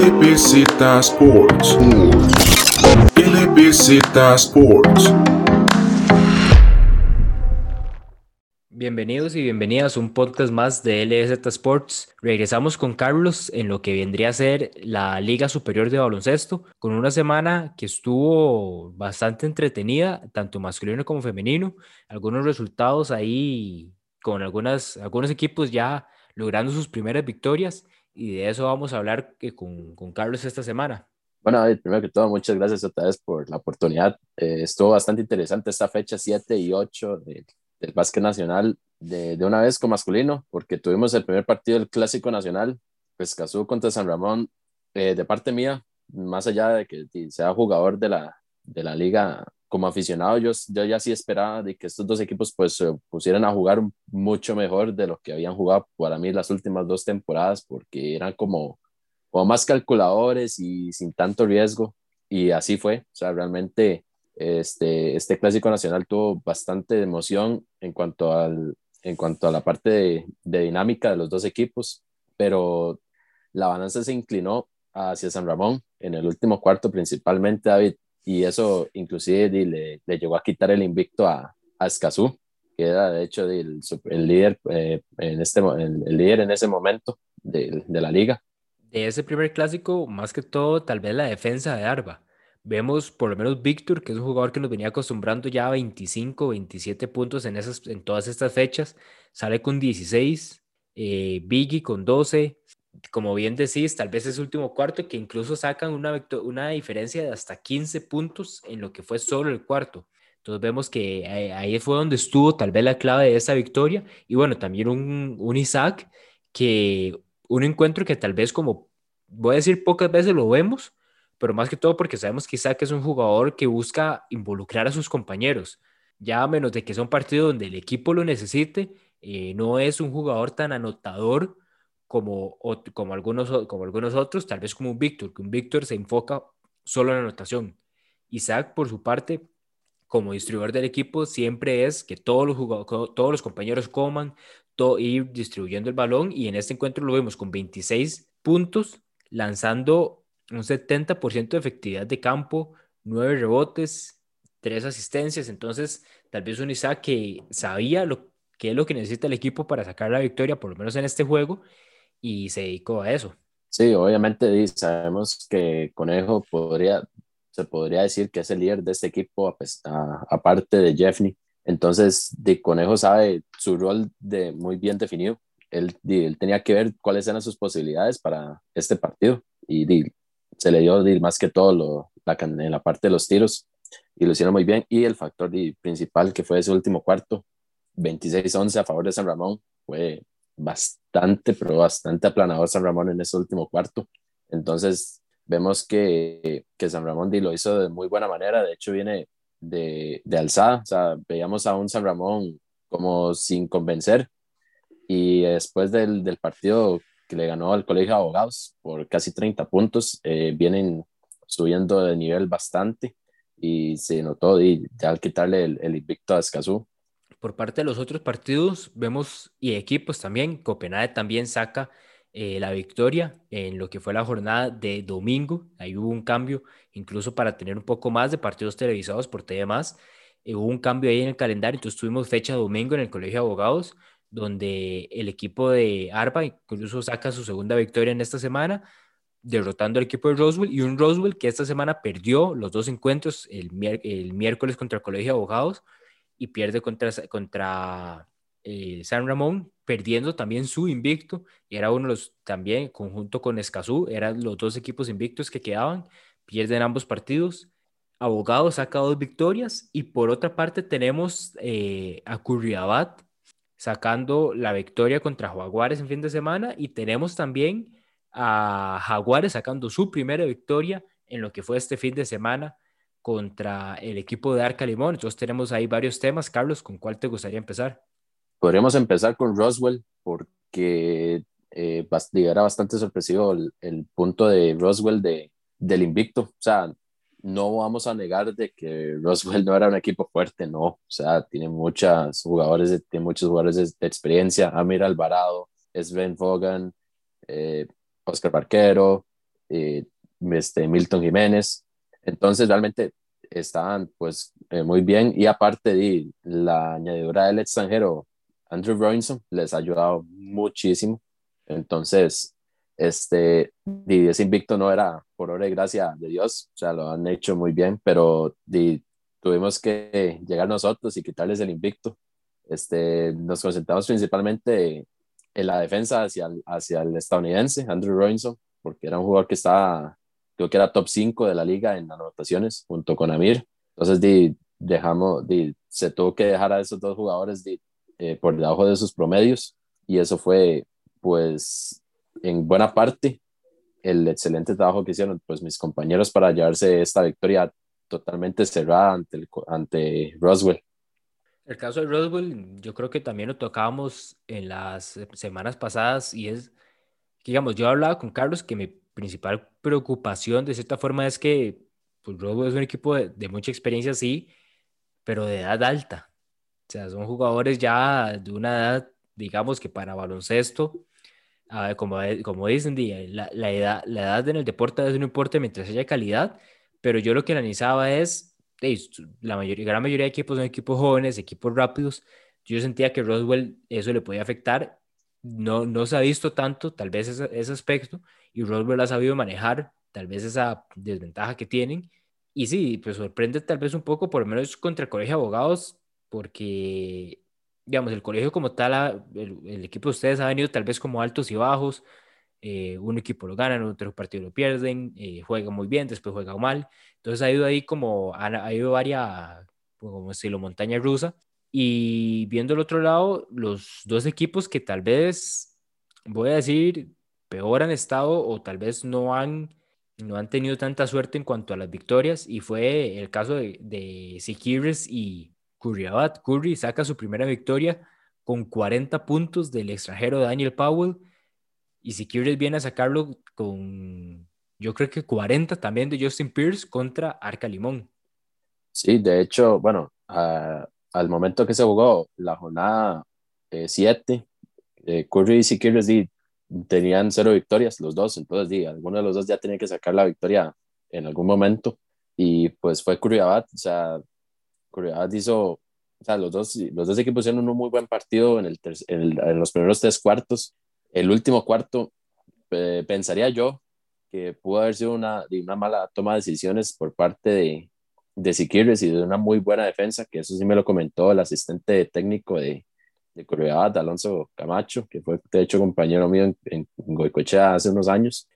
LBZ Sports. LBZ Sports. Bienvenidos y bienvenidas a un podcast más de LBZ Sports. Regresamos con Carlos en lo que vendría a ser la Liga Superior de Baloncesto, con una semana que estuvo bastante entretenida, tanto masculino como femenino. Algunos resultados ahí con algunas, algunos equipos ya logrando sus primeras victorias y de eso vamos a hablar con, con Carlos esta semana. Bueno, David, primero que todo, muchas gracias otra vez por la oportunidad. Eh, estuvo bastante interesante esta fecha 7 y 8 de, del básquet nacional de, de, una vez con masculino, porque tuvimos el primer partido del Clásico Nacional, Pescazú contra San Ramón. Eh, de parte mía, más allá de que sea jugador de la, de la liga como aficionado, yo, yo ya sí esperaba de que estos dos equipos pues se pusieran a jugar mucho mejor de lo que habían jugado para mí las últimas dos temporadas, porque eran como, más calculadores y sin tanto riesgo, y así fue, o sea, realmente este, este clásico nacional tuvo bastante emoción en cuanto, al, en cuanto a la parte de, de dinámica de los dos equipos, pero la balanza se inclinó hacia San Ramón en el último cuarto, principalmente David y eso inclusive le, le, llegó a quitar el invicto a, a Escazú, que era de hecho el, el líder, eh, en este, el, líder en ese momento de, de, la liga. De ese primer clásico, más que todo, tal vez la defensa de Arba. Vemos por lo menos Víctor, que es un jugador que nos venía acostumbrando ya a 25, 27 puntos en, esas, en todas estas fechas, sale con 16, eh, Biggie con 12, como bien decís, tal vez es último cuarto que incluso sacan una, una diferencia de hasta 15 puntos en lo que fue solo el cuarto. Entonces vemos que ahí fue donde estuvo tal vez la clave de esa victoria. Y bueno, también un, un Isaac que un encuentro que tal vez como voy a decir pocas veces lo vemos, pero más que todo porque sabemos que Isaac es un jugador que busca involucrar a sus compañeros. Ya a menos de que sea un partido donde el equipo lo necesite, eh, no es un jugador tan anotador como, como, algunos, como algunos otros, tal vez como un Víctor, que un Víctor se enfoca solo en la anotación. Isaac, por su parte, como distribuidor del equipo, siempre es que todos los, todos los compañeros coman, todo, ir distribuyendo el balón, y en este encuentro lo vemos con 26 puntos, lanzando un 70% de efectividad de campo, 9 rebotes, 3 asistencias, entonces tal vez un Isaac que sabía lo que es lo que necesita el equipo para sacar la victoria, por lo menos en este juego, y se dedicó a eso. Sí, obviamente sabemos que Conejo podría, se podría decir que es el líder de este equipo, aparte de Jeffney. Entonces, de Conejo sabe su rol de muy bien definido. Él, él, tenía que ver cuáles eran sus posibilidades para este partido y se le dio más que todo lo, la, en la parte de los tiros y lo hicieron muy bien. Y el factor principal que fue ese último cuarto, 26-11 a favor de San Ramón, fue bastante, pero bastante aplanador San Ramón en ese último cuarto. Entonces, vemos que, que San Ramón lo hizo de muy buena manera. De hecho, viene de, de alzada. O sea, veíamos a un San Ramón como sin convencer. Y después del, del partido que le ganó al Colegio de Abogados por casi 30 puntos, eh, vienen subiendo de nivel bastante y se notó y al quitarle el, el invicto a Escazú, por parte de los otros partidos, vemos y equipos también, Copenhague también saca eh, la victoria en lo que fue la jornada de domingo. Ahí hubo un cambio, incluso para tener un poco más de partidos televisados por TV. Eh, hubo un cambio ahí en el calendario, entonces tuvimos fecha domingo en el Colegio de Abogados, donde el equipo de ARPA incluso saca su segunda victoria en esta semana, derrotando al equipo de Roswell y un Roswell que esta semana perdió los dos encuentros, el, el miércoles contra el Colegio de Abogados y pierde contra, contra eh, San Ramón, perdiendo también su invicto, era uno de los también, conjunto con Escazú, eran los dos equipos invictos que quedaban, pierden ambos partidos. Abogado saca dos victorias, y por otra parte tenemos eh, a Curriabat sacando la victoria contra Jaguares en fin de semana, y tenemos también a Jaguares sacando su primera victoria en lo que fue este fin de semana contra el equipo de Arca Limón. Entonces tenemos ahí varios temas. Carlos, ¿con cuál te gustaría empezar? Podríamos empezar con Roswell porque eh, era bastante sorpresivo el, punto de Roswell de, del invicto. O sea, no vamos a negar de que Roswell no era un equipo fuerte, no. O sea, tiene, muchas jugadores, tiene muchos jugadores de, experiencia. Amir Alvarado, Sven Fogan, eh, Oscar Barquero, eh, este, Milton Jiménez. Entonces realmente estaban pues eh, muy bien y aparte de la añadidura del extranjero Andrew Robinson les ha ayudado muchísimo. Entonces, este, ese invicto no era por obra y gracia de Dios, o sea, lo han hecho muy bien, pero tuvimos que llegar nosotros y quitarles el invicto. Este, nos concentramos principalmente en la defensa hacia el, hacia el estadounidense, Andrew Robinson, porque era un jugador que estaba, creo que era top 5 de la liga en anotaciones, junto con Amir. Entonces, dejamos, di, se tuvo que dejar a esos dos jugadores eh, por debajo de sus promedios, y eso fue, pues, en buena parte el excelente trabajo que hicieron pues mis compañeros para llevarse esta victoria totalmente cerrada ante, ante Roswell. El caso de Roswell, yo creo que también lo tocábamos en las semanas pasadas y es, digamos, yo hablaba con Carlos que mi principal preocupación de cierta forma es que pues, Roswell es un equipo de, mucha experiencia, sí, pero de edad alta. O sea, son jugadores ya de una edad, digamos que para baloncesto, como, como dicen, la, la, edad, la edad en el deporte no importa mientras haya calidad, pero yo lo que analizaba es la mayoría, gran mayoría de equipos son equipos jóvenes, equipos rápidos. Yo sentía que Roswell eso le podía afectar. No, no se ha visto tanto, tal vez ese, aspecto, y Roswell ha sabido manejar tal vez esa desventaja que tienen. Y sí, pues sorprende tal vez un poco, por lo menos contra el colegio de abogados, porque, digamos, el colegio como tal, el, equipo de ustedes ha venido tal vez como altos y bajos, eh, un equipo lo gana, otro partido lo pierden, eh, juega muy bien, después juega mal. Entonces ha ido ahí como, ha, ido varias, como estilo montaña rusa. Y viendo el otro lado, los dos equipos que tal vez, voy a decir, peor han estado o tal vez no han, no han tenido tanta suerte en cuanto a las victorias, y fue el caso de, de Sikiris y Curry Curry saca su primera victoria con 40 puntos del extranjero Daniel Powell y si quieres viene a sacarlo con, yo creo que 40 también de Justin Pierce contra Arca Limón. Sí, de hecho, bueno, al momento que se jugó la jornada 7, eh, eh, Curry y Siqueiros tenían cero victorias, los dos, entonces di, alguno de los dos ya tenía que sacar la victoria en algún momento, y pues fue Curry Abad, o sea, Curry Abad hizo, o sea, los dos, los dos equipos hicieron un muy buen partido en, el en los primeros tres cuartos, el último cuarto, eh, pensaría yo que pudo haber sido una, una mala toma de decisiones por parte de, de Siquirres y de una muy buena defensa, que eso sí me lo comentó el asistente técnico de, de Corread, Alonso Camacho, que fue de hecho compañero mío en, en Goicoechea hace unos años.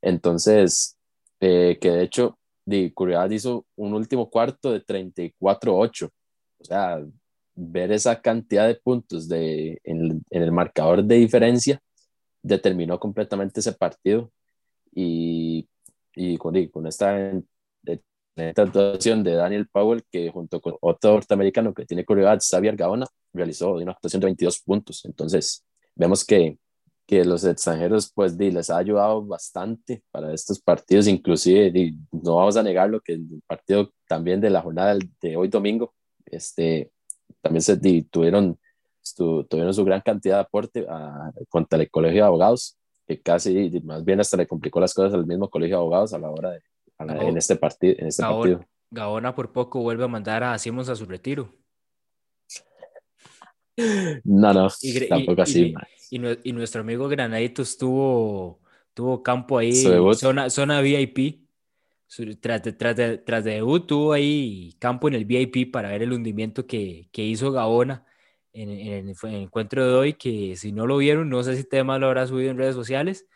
Entonces, eh, que de hecho, de hizo un último cuarto de 34-8. O sea, ver esa cantidad de puntos de, en, el marcador de diferencia determinó completamente ese partido y, y con, con esta, esta actuación de Daniel Powell que junto con otro norteamericano que tiene curiosidad, Xavier Gaona, realizó una actuación de 22 puntos. Entonces, vemos que, que los extranjeros pues les ha ayudado bastante para estos partidos, inclusive no vamos a negarlo que el partido también de la jornada de hoy domingo, este, también se tuvieron, tuvieron su gran cantidad de aporte a, contra el colegio de abogados, que casi más bien hasta le complicó las cosas al mismo colegio de abogados a la hora de, en este, partido, en este partido. Gaona por poco vuelve a mandar a Simons a su retiro. No, no, tampoco así. Y, y, nuestro amigo Granaditos tuvo, tuvo campo ahí, zona, zona VIP tras de, tras, de, tras de debut tuvo ahí campo en el VIP para ver el hundimiento que, que hizo Gaona en, en, el, encuentro de hoy, que si no lo vieron, no sé si tema lo habrá subido en redes sociales,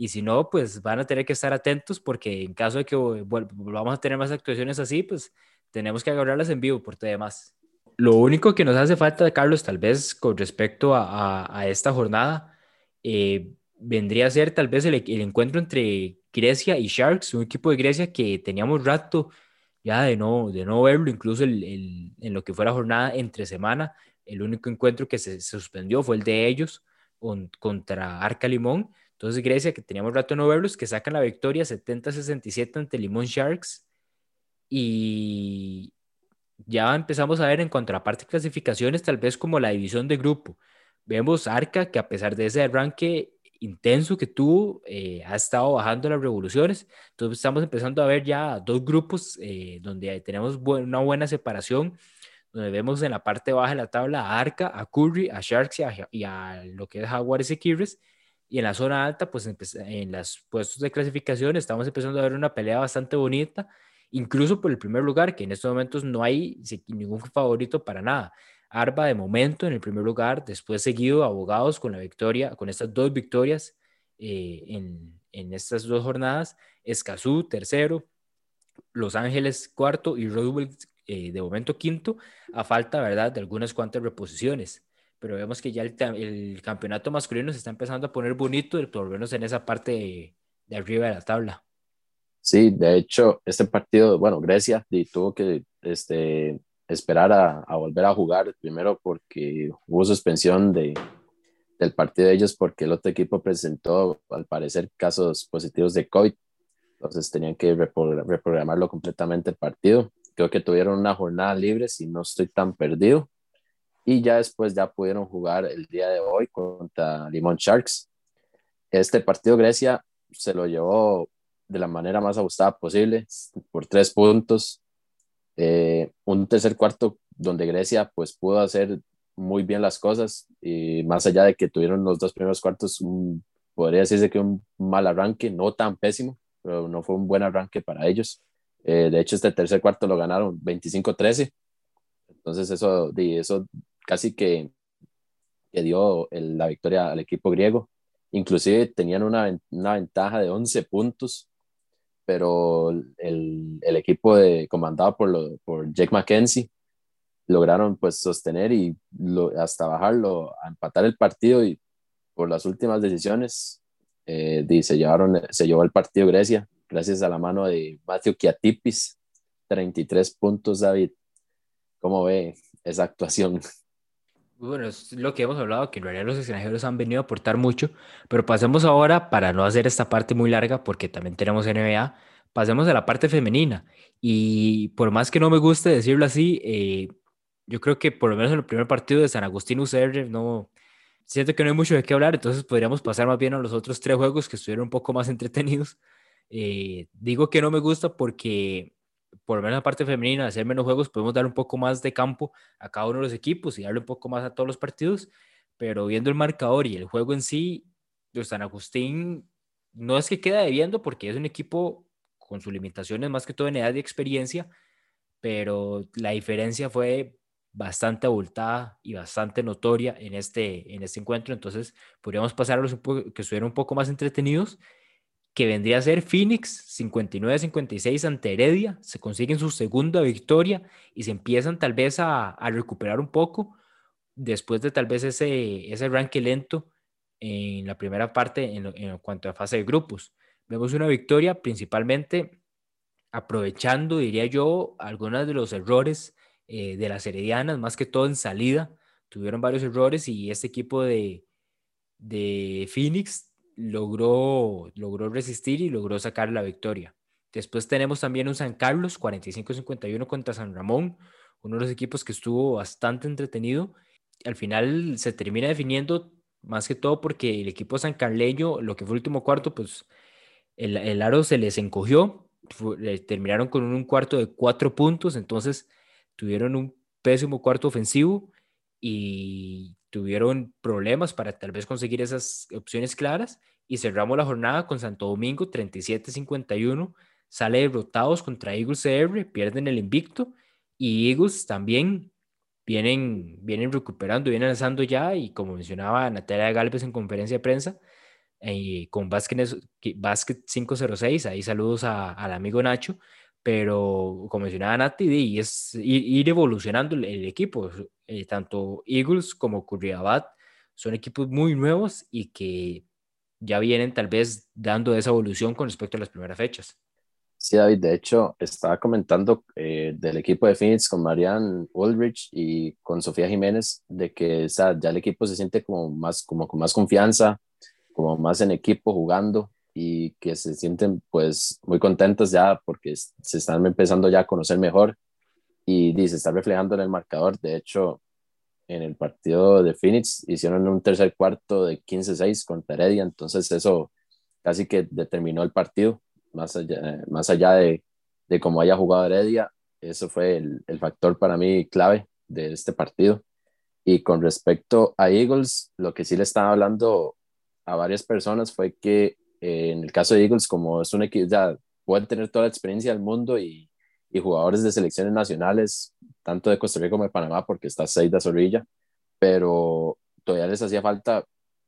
y si no, pues van a tener que estar atentos porque en caso de que volvamos a tener más actuaciones así, pues tenemos que agarrarlas en vivo por todo demás. Lo único que nos hace falta, Carlos, tal vez con respecto a, a, a esta jornada, eh, vendría a ser tal vez el, el, encuentro entre Grecia y Sharks, un equipo de Grecia que teníamos rato ya de no, de no verlo, incluso el, en lo que fue la jornada entre semana, el único encuentro que se, suspendió fue el de ellos contra Arca Limón. Entonces Grecia, que teníamos rato no verlos, que sacan la victoria 70-67 ante Limón Sharks. Y ya empezamos a ver en contraparte clasificaciones, tal vez como la división de grupo. Vemos Arca, que a pesar de ese arranque intenso que tuvo eh, ha estado bajando las revoluciones. Entonces estamos empezando a ver ya dos grupos eh, donde tenemos una buena separación, donde vemos en la parte baja de la tabla a Arca, a Curry, a Sharks y a, lo que es Jaguares y Kyrres. Y en la zona alta, pues en los puestos de clasificación estamos empezando a ver una pelea bastante bonita, incluso por el primer lugar, que en estos momentos no hay ningún favorito para nada. Arba de momento en el primer lugar, después seguido Abogados con la victoria, con estas dos victorias eh, en, en, estas dos jornadas, Escazú tercero, Los Ángeles cuarto y Roosevelt eh, de momento quinto, a falta, ¿verdad?, de algunas cuantas reposiciones. Pero vemos que ya el, el campeonato masculino se está empezando a poner bonito, por lo menos en esa parte de, de arriba de la tabla. Sí, de hecho, este partido, bueno, Grecia tuvo que este, esperar a, a, volver a jugar, primero porque hubo suspensión de, del partido de ellos porque el otro equipo presentó, al parecer, casos positivos de COVID. Entonces tenían que reprogramarlo completamente el partido. Creo que tuvieron una jornada libre, si no estoy tan perdido. Y ya después ya pudieron jugar el día de hoy contra Limón Sharks. Este partido Grecia se lo llevó de la manera más ajustada posible, por tres puntos. Eh, un tercer cuarto donde Grecia pues pudo hacer muy bien las cosas y más allá de que tuvieron los dos primeros cuartos, podría decirse que un mal arranque, no tan pésimo, pero no fue un buen arranque para ellos. Eh, de hecho, este tercer cuarto lo ganaron 25-13. Entonces eso, eso casi que, que dio la victoria al equipo griego. Inclusive tenían una, una ventaja de 11 puntos pero el, el equipo de, comandado por, lo, por Jake McKenzie lograron pues sostener y lo, hasta bajarlo, a empatar el partido y por las últimas decisiones eh, se, llevaron, se llevó el partido Grecia gracias a la mano de Matthew Kiatipis, 33 puntos David. ¿Cómo ve esa actuación? Bueno, es lo que hemos hablado, que en realidad los extranjeros han venido a aportar mucho, pero pasemos ahora, para no hacer esta parte muy larga, porque también tenemos NBA, pasemos a la parte femenina. Y por más que no me guste decirlo así, eh, yo creo que por lo menos en el primer partido de San Agustín UCR, no, siento que no hay mucho de qué hablar, entonces podríamos pasar más bien a los otros tres juegos que estuvieron un poco más entretenidos. Eh, digo que no me gusta porque por lo menos la parte femenina, hacer menos juegos, podemos dar un poco más de campo a cada uno de los equipos y darle un poco más a todos los partidos, pero viendo el marcador y el juego en sí, los San Agustín no es que queda debiendo porque es un equipo con sus limitaciones más que todo en edad y experiencia, pero la diferencia fue bastante abultada y bastante notoria en este, en este encuentro, entonces podríamos pasar a los que estuvieran un poco más entretenidos que vendría a ser Phoenix 59-56 ante Heredia, se consiguen su segunda victoria y se empiezan tal vez a, recuperar un poco después de tal vez ese, ese arranque lento en la primera parte en, cuanto a fase de grupos. Vemos una victoria principalmente aprovechando, diría yo, algunos de los errores eh, de las heredianas, más que todo en salida, tuvieron varios errores y este equipo de, de Phoenix logró, logró resistir y logró sacar la victoria. Después tenemos también un San Carlos 45-51 contra San Ramón, uno de los equipos que estuvo bastante entretenido. Al final se termina definiendo más que todo porque el equipo San Carleño, lo que fue el último cuarto, pues el, el aro se les encogió, terminaron con un cuarto de cuatro puntos, entonces tuvieron un pésimo cuarto ofensivo y tuvieron problemas para tal vez conseguir esas opciones claras y cerramos la jornada con Santo Domingo 37-51, sale derrotados contra Eagles CR, pierden el invicto y Eagles también vienen, vienen recuperando, vienen lanzando ya y como mencionaba Natalia Galvez en conferencia de prensa, eh, con Basket, Basket 506, ahí saludos al amigo Nacho, pero como mencionaba Nati, es ir, evolucionando el, equipo, eh, tanto Eagles como Curriabat son equipos muy nuevos y que ya vienen tal vez dando esa evolución con respecto a las primeras fechas. Sí, David, de hecho, estaba comentando eh, del equipo de Phoenix con Marianne Ulrich y con Sofía Jiménez, de que ya el equipo se siente como más, como con más confianza, como más en equipo jugando y que se sienten pues muy contentos ya porque se están empezando ya a conocer mejor y, dice se está reflejando en el marcador. De hecho, en el partido de Phoenix, hicieron un tercer cuarto de 15-6 contra Heredia, entonces eso casi que determinó el partido, más allá, más allá de, de cómo haya jugado Heredia, eso fue el, el factor para mí clave de este partido. Y con respecto a Eagles, lo que sí le estaba hablando a varias personas fue que eh, en el caso de Eagles, como es un equipo, ya pueden tener toda la experiencia del mundo y, y, jugadores de selecciones nacionales, tanto de Costa Rica como de Panamá, porque está Seida Zorrilla, pero todavía les hacía falta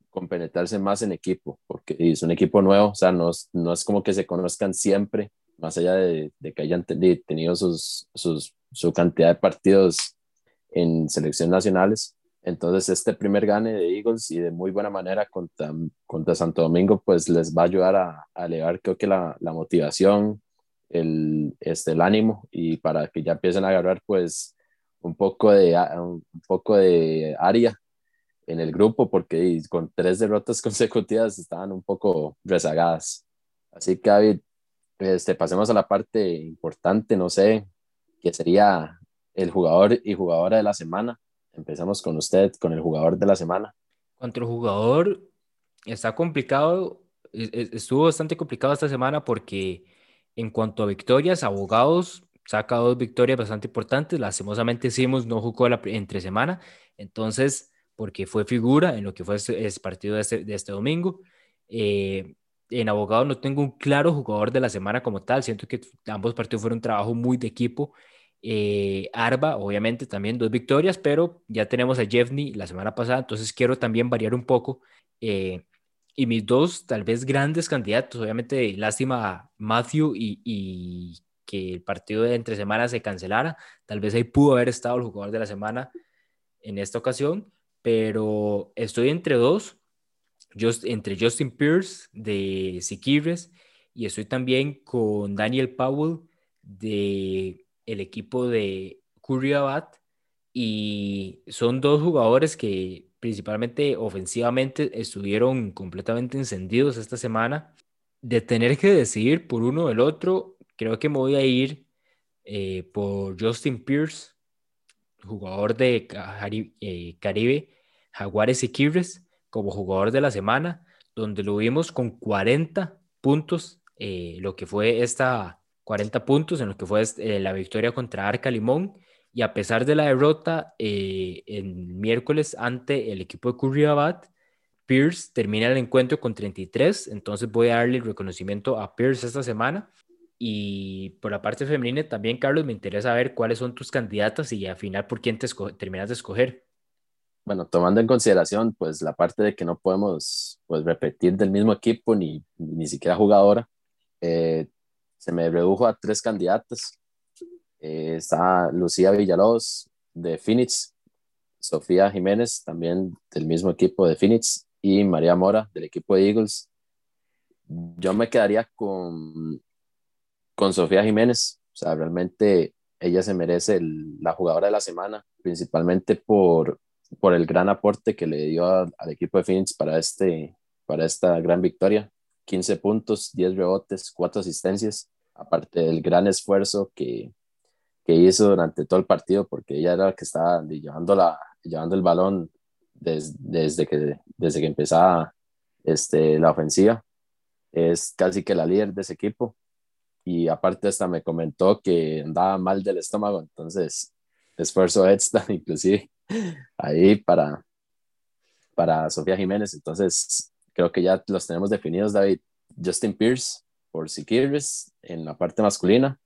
compenetrarse más en equipo, porque es un equipo nuevo, o sea, no, no es como que se conozcan siempre, más allá de, de que hayan tenido sus, sus, su cantidad de partidos en selecciones nacionales. Entonces, este primer gane de Eagles y de muy buena manera contra, contra Santo Domingo, pues les va a ayudar a, a elevar, creo que la, la, motivación, el, este, el ánimo y para que ya empiecen a agarrar, pues, un poco de, un poco de área en el grupo, porque con tres derrotas consecutivas estaban un poco rezagadas. Así que, David, este, pasemos a la parte importante, no sé, que sería el jugador y jugadora de la semana. Empezamos con usted, con el jugador de la semana. Contra el jugador está complicado, estuvo bastante complicado esta semana porque en cuanto a victorias, abogados saca dos victorias bastante importantes. Lastimosamente hicimos no jugó entre semana, entonces, porque fue figura en lo que fue ese, partido de este, este domingo. Eh, en abogado no tengo un claro jugador de la semana como tal. Siento que ambos partidos fueron un trabajo muy de equipo eh, Arba, obviamente, también dos victorias, pero ya tenemos a Jeffney la semana pasada, entonces quiero también variar un poco. Eh, y mis dos, tal vez grandes candidatos, obviamente, lástima Matthew y, que el partido de entre semanas se cancelara. Tal vez ahí pudo haber estado el jugador de la semana en esta ocasión, pero estoy entre dos, just, entre Justin Pierce de Siquirres y estoy también con Daniel Powell de el equipo de Curriabat y son dos jugadores que principalmente ofensivamente estuvieron completamente encendidos esta semana. De tener que decidir por uno o el otro, creo que me voy a ir eh, por Justin Pierce, jugador de eh, Caribe, Jaguares y Quibres, como jugador de la semana, donde lo vimos con 40 puntos, eh, lo que fue esta 40 puntos en lo que fue eh, la victoria contra Arca Limón. Y a pesar de la derrota eh, el miércoles ante el equipo de Curriabat, Pierce termina el encuentro con 33. Entonces voy a darle el reconocimiento a Pierce esta semana. Y por la parte femenina también, Carlos, me interesa ver cuáles son tus candidatas y al final por quién te terminas de escoger. Bueno, tomando en consideración pues la parte de que no podemos pues repetir del mismo equipo ni, ni siquiera jugadora, eh, se me redujo a tres candidatas. Eh, está Lucía Villalobos de Phoenix, Sofía Jiménez también del mismo equipo de Phoenix y María Mora del equipo de Eagles. Yo me quedaría con, con Sofía Jiménez. O sea, realmente ella se merece la jugadora de la semana, principalmente por, por el gran aporte que le dio al equipo de Phoenix para, este, para esta gran victoria. 15 puntos, 10 rebotes, 4 asistencias aparte del gran esfuerzo que, que hizo durante todo el partido, porque ella era la que estaba llevando, la, llevando el balón desde, que, desde que empezaba este, la ofensiva. Es casi que la líder de ese equipo. Y aparte hasta me comentó que andaba mal del estómago, entonces esfuerzo extra inclusive ahí para, para Sofía Jiménez. Entonces creo que ya los tenemos definidos, David. Justin Pierce, por Siquirres en la parte masculina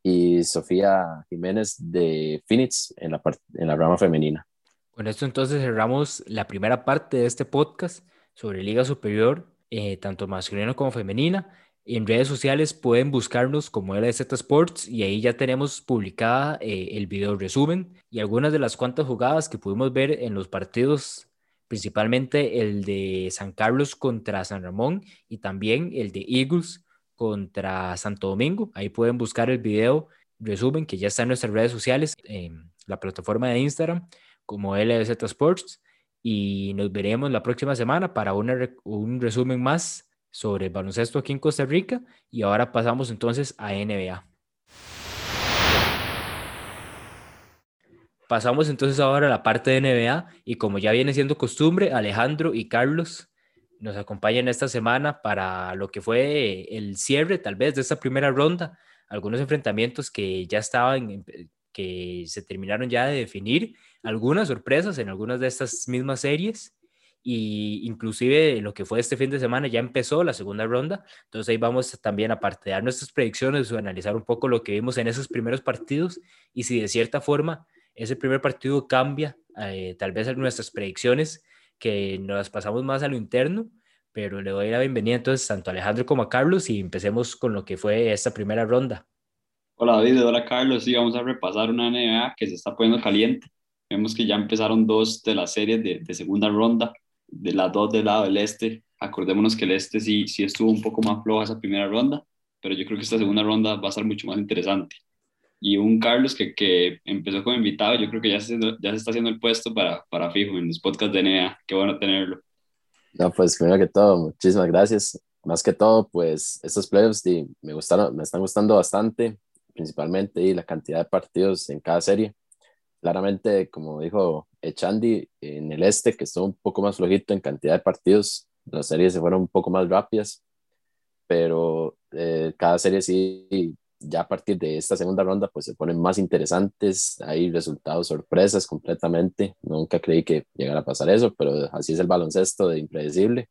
y Sofía Jiménez de Phoenix en la, en la rama femenina. Con esto entonces cerramos la primera parte de este podcast sobre Liga Superior, eh, tanto masculina como femenina. En redes sociales pueden buscarnos como LZ Sports y ahí ya tenemos publicada eh, el video resumen y algunas de las cuantas jugadas que pudimos ver en los partidos principalmente el de San Carlos contra San Ramón y también el de Eagles contra Santo Domingo. Ahí pueden buscar el video resumen que ya está en nuestras redes sociales, en la plataforma de Instagram como LZ Sports. Y nos veremos la próxima semana para un resumen más sobre el baloncesto aquí en Costa Rica. Y ahora pasamos entonces a NBA. pasamos entonces ahora a la parte de NBA y como ya viene siendo costumbre, Alejandro y Carlos nos acompañan esta semana para lo que fue el cierre tal vez de esta primera ronda, algunos enfrentamientos que ya estaban, que se terminaron ya de definir, algunas sorpresas en algunas de estas mismas series. Y inclusive lo que fue este fin de semana ya empezó la segunda ronda, entonces ahí vamos también a dar nuestras predicciones o analizar un poco lo que vimos en esos primeros partidos. Y si de cierta forma ese primer partido cambia eh, tal vez nuestras predicciones que nos pasamos más a lo interno, pero le doy la bienvenida entonces tanto a Alejandro como a Carlos y empecemos con lo que fue esta primera ronda. Hola David, hola Carlos, sí, vamos a repasar una NBA que se está poniendo caliente. Vemos que ya empezaron dos de las series de, de segunda ronda de las dos del lado del este. Acordémonos que el este sí, sí estuvo un poco más floja esa primera ronda, pero yo creo que esta segunda ronda va a ser mucho más interesante. Y un Carlos que, que empezó como invitado, yo creo que ya se, ya se está haciendo el puesto para, para fijo en los podcasts de NBA. Qué bueno tenerlo. No, pues primero que todo, muchísimas gracias. Más que todo, pues estos playoffs me, gustaron, me están gustando bastante, principalmente y la cantidad de partidos en cada serie. Claramente, como dijo Echandi, en el este, que estuvo un poco más flojito en cantidad de partidos, las series se fueron un poco más rápidas, pero eh, cada serie sí, ya a partir de esta segunda ronda, pues se ponen más interesantes, hay resultados sorpresas completamente, nunca creí que llegara a pasar eso, pero así es el baloncesto de impredecible.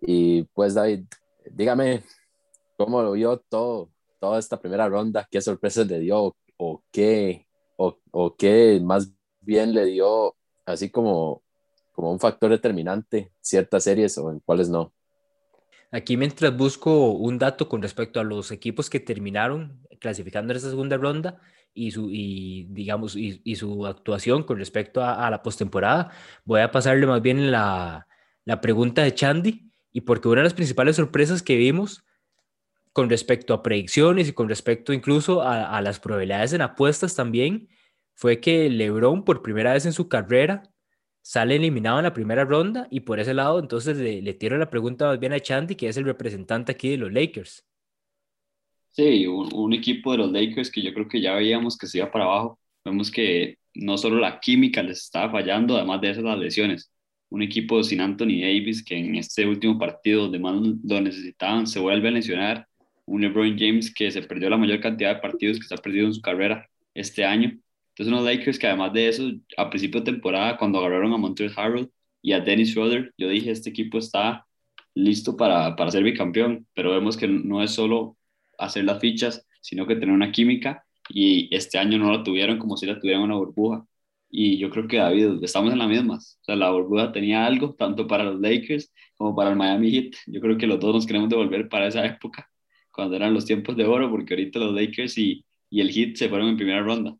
Y pues David, dígame, ¿cómo lo vio todo, toda esta primera ronda? ¿Qué sorpresas le dio o qué o, o qué más bien le dio así como, como un factor determinante ciertas series o en cuáles no? Aquí mientras busco un dato con respecto a los equipos que terminaron clasificando en esta segunda ronda y su, y, digamos, y, su actuación con respecto a, a la postemporada, voy a pasarle más bien la, la pregunta de Chandy y porque una de las principales sorpresas que vimos con respecto a predicciones y con respecto incluso a, las probabilidades en apuestas también, fue que LeBron por primera vez en su carrera sale eliminado en la primera ronda y por ese lado entonces le, tiro la pregunta más bien a Chandy, que es el representante aquí de los Lakers. Sí, un, equipo de los Lakers que yo creo que ya veíamos que se iba para abajo. Vemos que no solo la química les estaba fallando, además de esas las lesiones. Un equipo sin Anthony Davis que en este último partido donde más lo necesitaban se vuelve a lesionar un LeBron James que se perdió la mayor cantidad de partidos que se ha perdido en su carrera este año. Entonces unos Lakers que además de eso, a principio de temporada, cuando agarraron a Montrezl Harrell y a Dennis Schroeder, yo dije, este equipo está listo para, para ser bicampeón, pero vemos que no es solo hacer las fichas, sino que tener una química y este año no la tuvieron como si la tuvieran una burbuja. Y yo creo que David, estamos en la misma. O sea, la burbuja tenía algo, tanto para los Lakers como para el Miami Heat. Yo creo que los dos nos queremos devolver para esa época cuando eran los tiempos de oro, porque ahorita los Lakers y, y el Heat se fueron en primera ronda.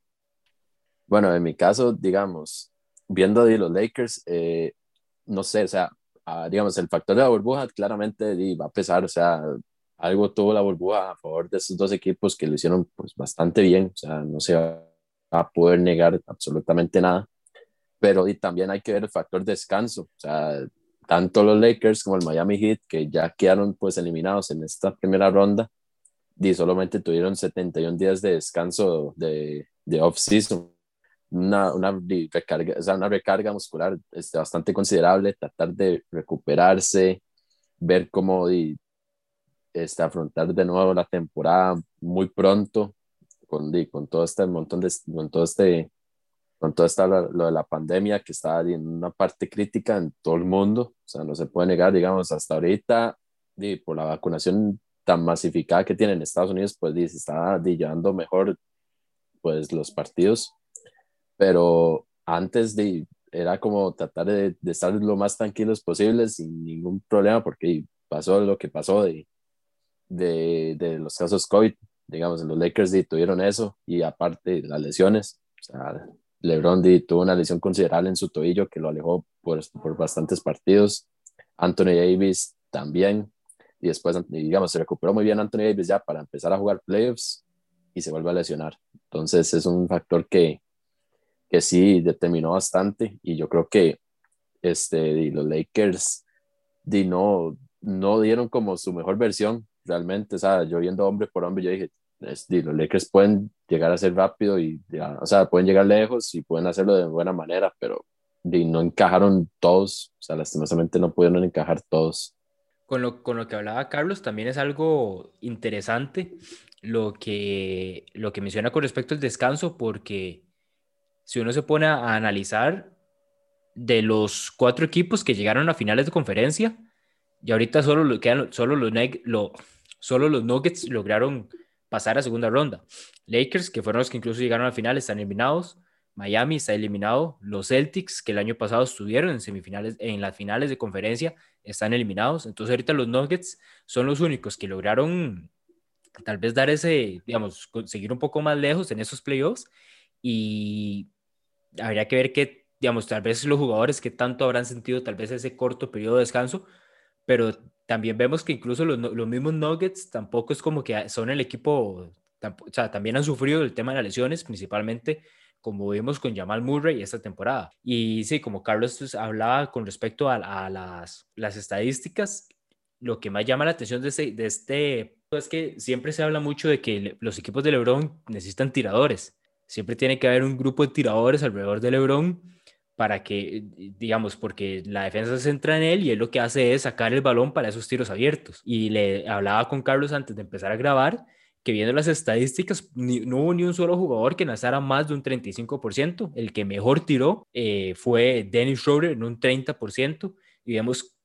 Bueno, en mi caso, digamos, viendo de los Lakers, eh, no sé, o sea, ah, digamos, el factor de la burbuja claramente va a pesar, o sea, algo tuvo la burbuja a favor de esos dos equipos que lo hicieron pues bastante bien, o sea, no se va a poder negar absolutamente nada, pero y también hay que ver el factor descanso, o sea, tanto los Lakers como el Miami Heat, que ya quedaron pues eliminados en esta primera ronda, y solamente tuvieron 71 días de descanso de, de off-season. Una, una, recarga, o sea, una recarga muscular este, bastante considerable, tratar de recuperarse, ver cómo y, este, afrontar de nuevo la temporada muy pronto, con, con todo este montón de, con todo este con todo esto lo, de la pandemia que está en una parte crítica en todo el mundo, o sea, no se puede negar, digamos, hasta ahorita, y por la vacunación tan masificada que tiene en Estados Unidos, pues se está llevando mejor pues los partidos, pero antes de, era como tratar de, de, estar lo más tranquilos posible sin ningún problema, porque pasó lo que pasó de, de, de los casos COVID, digamos, los Lakers tuvieron eso, y aparte las lesiones, o sea, LeBron tuvo una lesión considerable en su tobillo que lo alejó por, por bastantes partidos. Anthony Davis también. Y después, digamos, se recuperó muy bien Anthony Davis ya para empezar a jugar playoffs y se vuelve a lesionar. Entonces es un factor que, que sí determinó bastante y yo creo que este, los Lakers no, no dieron como su mejor versión realmente. O sea, yo viendo hombre por hombre, yo dije, es, los Lakers pueden llegar a ser rápido y, o sea, pueden llegar lejos y pueden hacerlo de buena manera, pero no encajaron todos, o sea, lastimosamente no pudieron encajar todos. Con lo, con lo que hablaba Carlos, también es algo interesante lo que, lo que menciona con respecto al descanso, porque si uno se pone a analizar de los cuatro equipos que llegaron a finales de conferencia, y ahorita solo quedan solo los, lo, solo los Nuggets lograron pasar a segunda ronda. Lakers, que fueron los que incluso llegaron a final, están eliminados. Miami está eliminado. Los Celtics, que el año pasado estuvieron en semifinales, en las finales de conferencia, están eliminados. Entonces ahorita los Nuggets son los únicos que lograron tal vez dar ese, digamos, conseguir un poco más lejos en esos playoffs y habría que ver qué, digamos, tal vez los jugadores que tanto habrán sentido tal vez ese corto periodo de descanso, pero también vemos que incluso los, los mismos Nuggets tampoco es como que son el equipo, o sea, también han sufrido el tema de las lesiones, principalmente como vimos con Jamal Murray esta temporada. Y sí, como Carlos pues, hablaba con respecto a, a las, las, estadísticas, lo que más llama la atención de este, de este es que siempre se habla mucho de que los equipos de LeBron necesitan tiradores. Siempre tiene que haber un grupo de tiradores alrededor de LeBron para que, digamos, porque la defensa se centra en él y él lo que hace es sacar el balón para esos tiros abiertos. Y le hablaba con Carlos antes de empezar a grabar que viendo las estadísticas, no hubo ni un solo jugador que lanzara más de un 35%. El que mejor tiró eh, fue Dennis Schroeder en un 30%. Y vemos,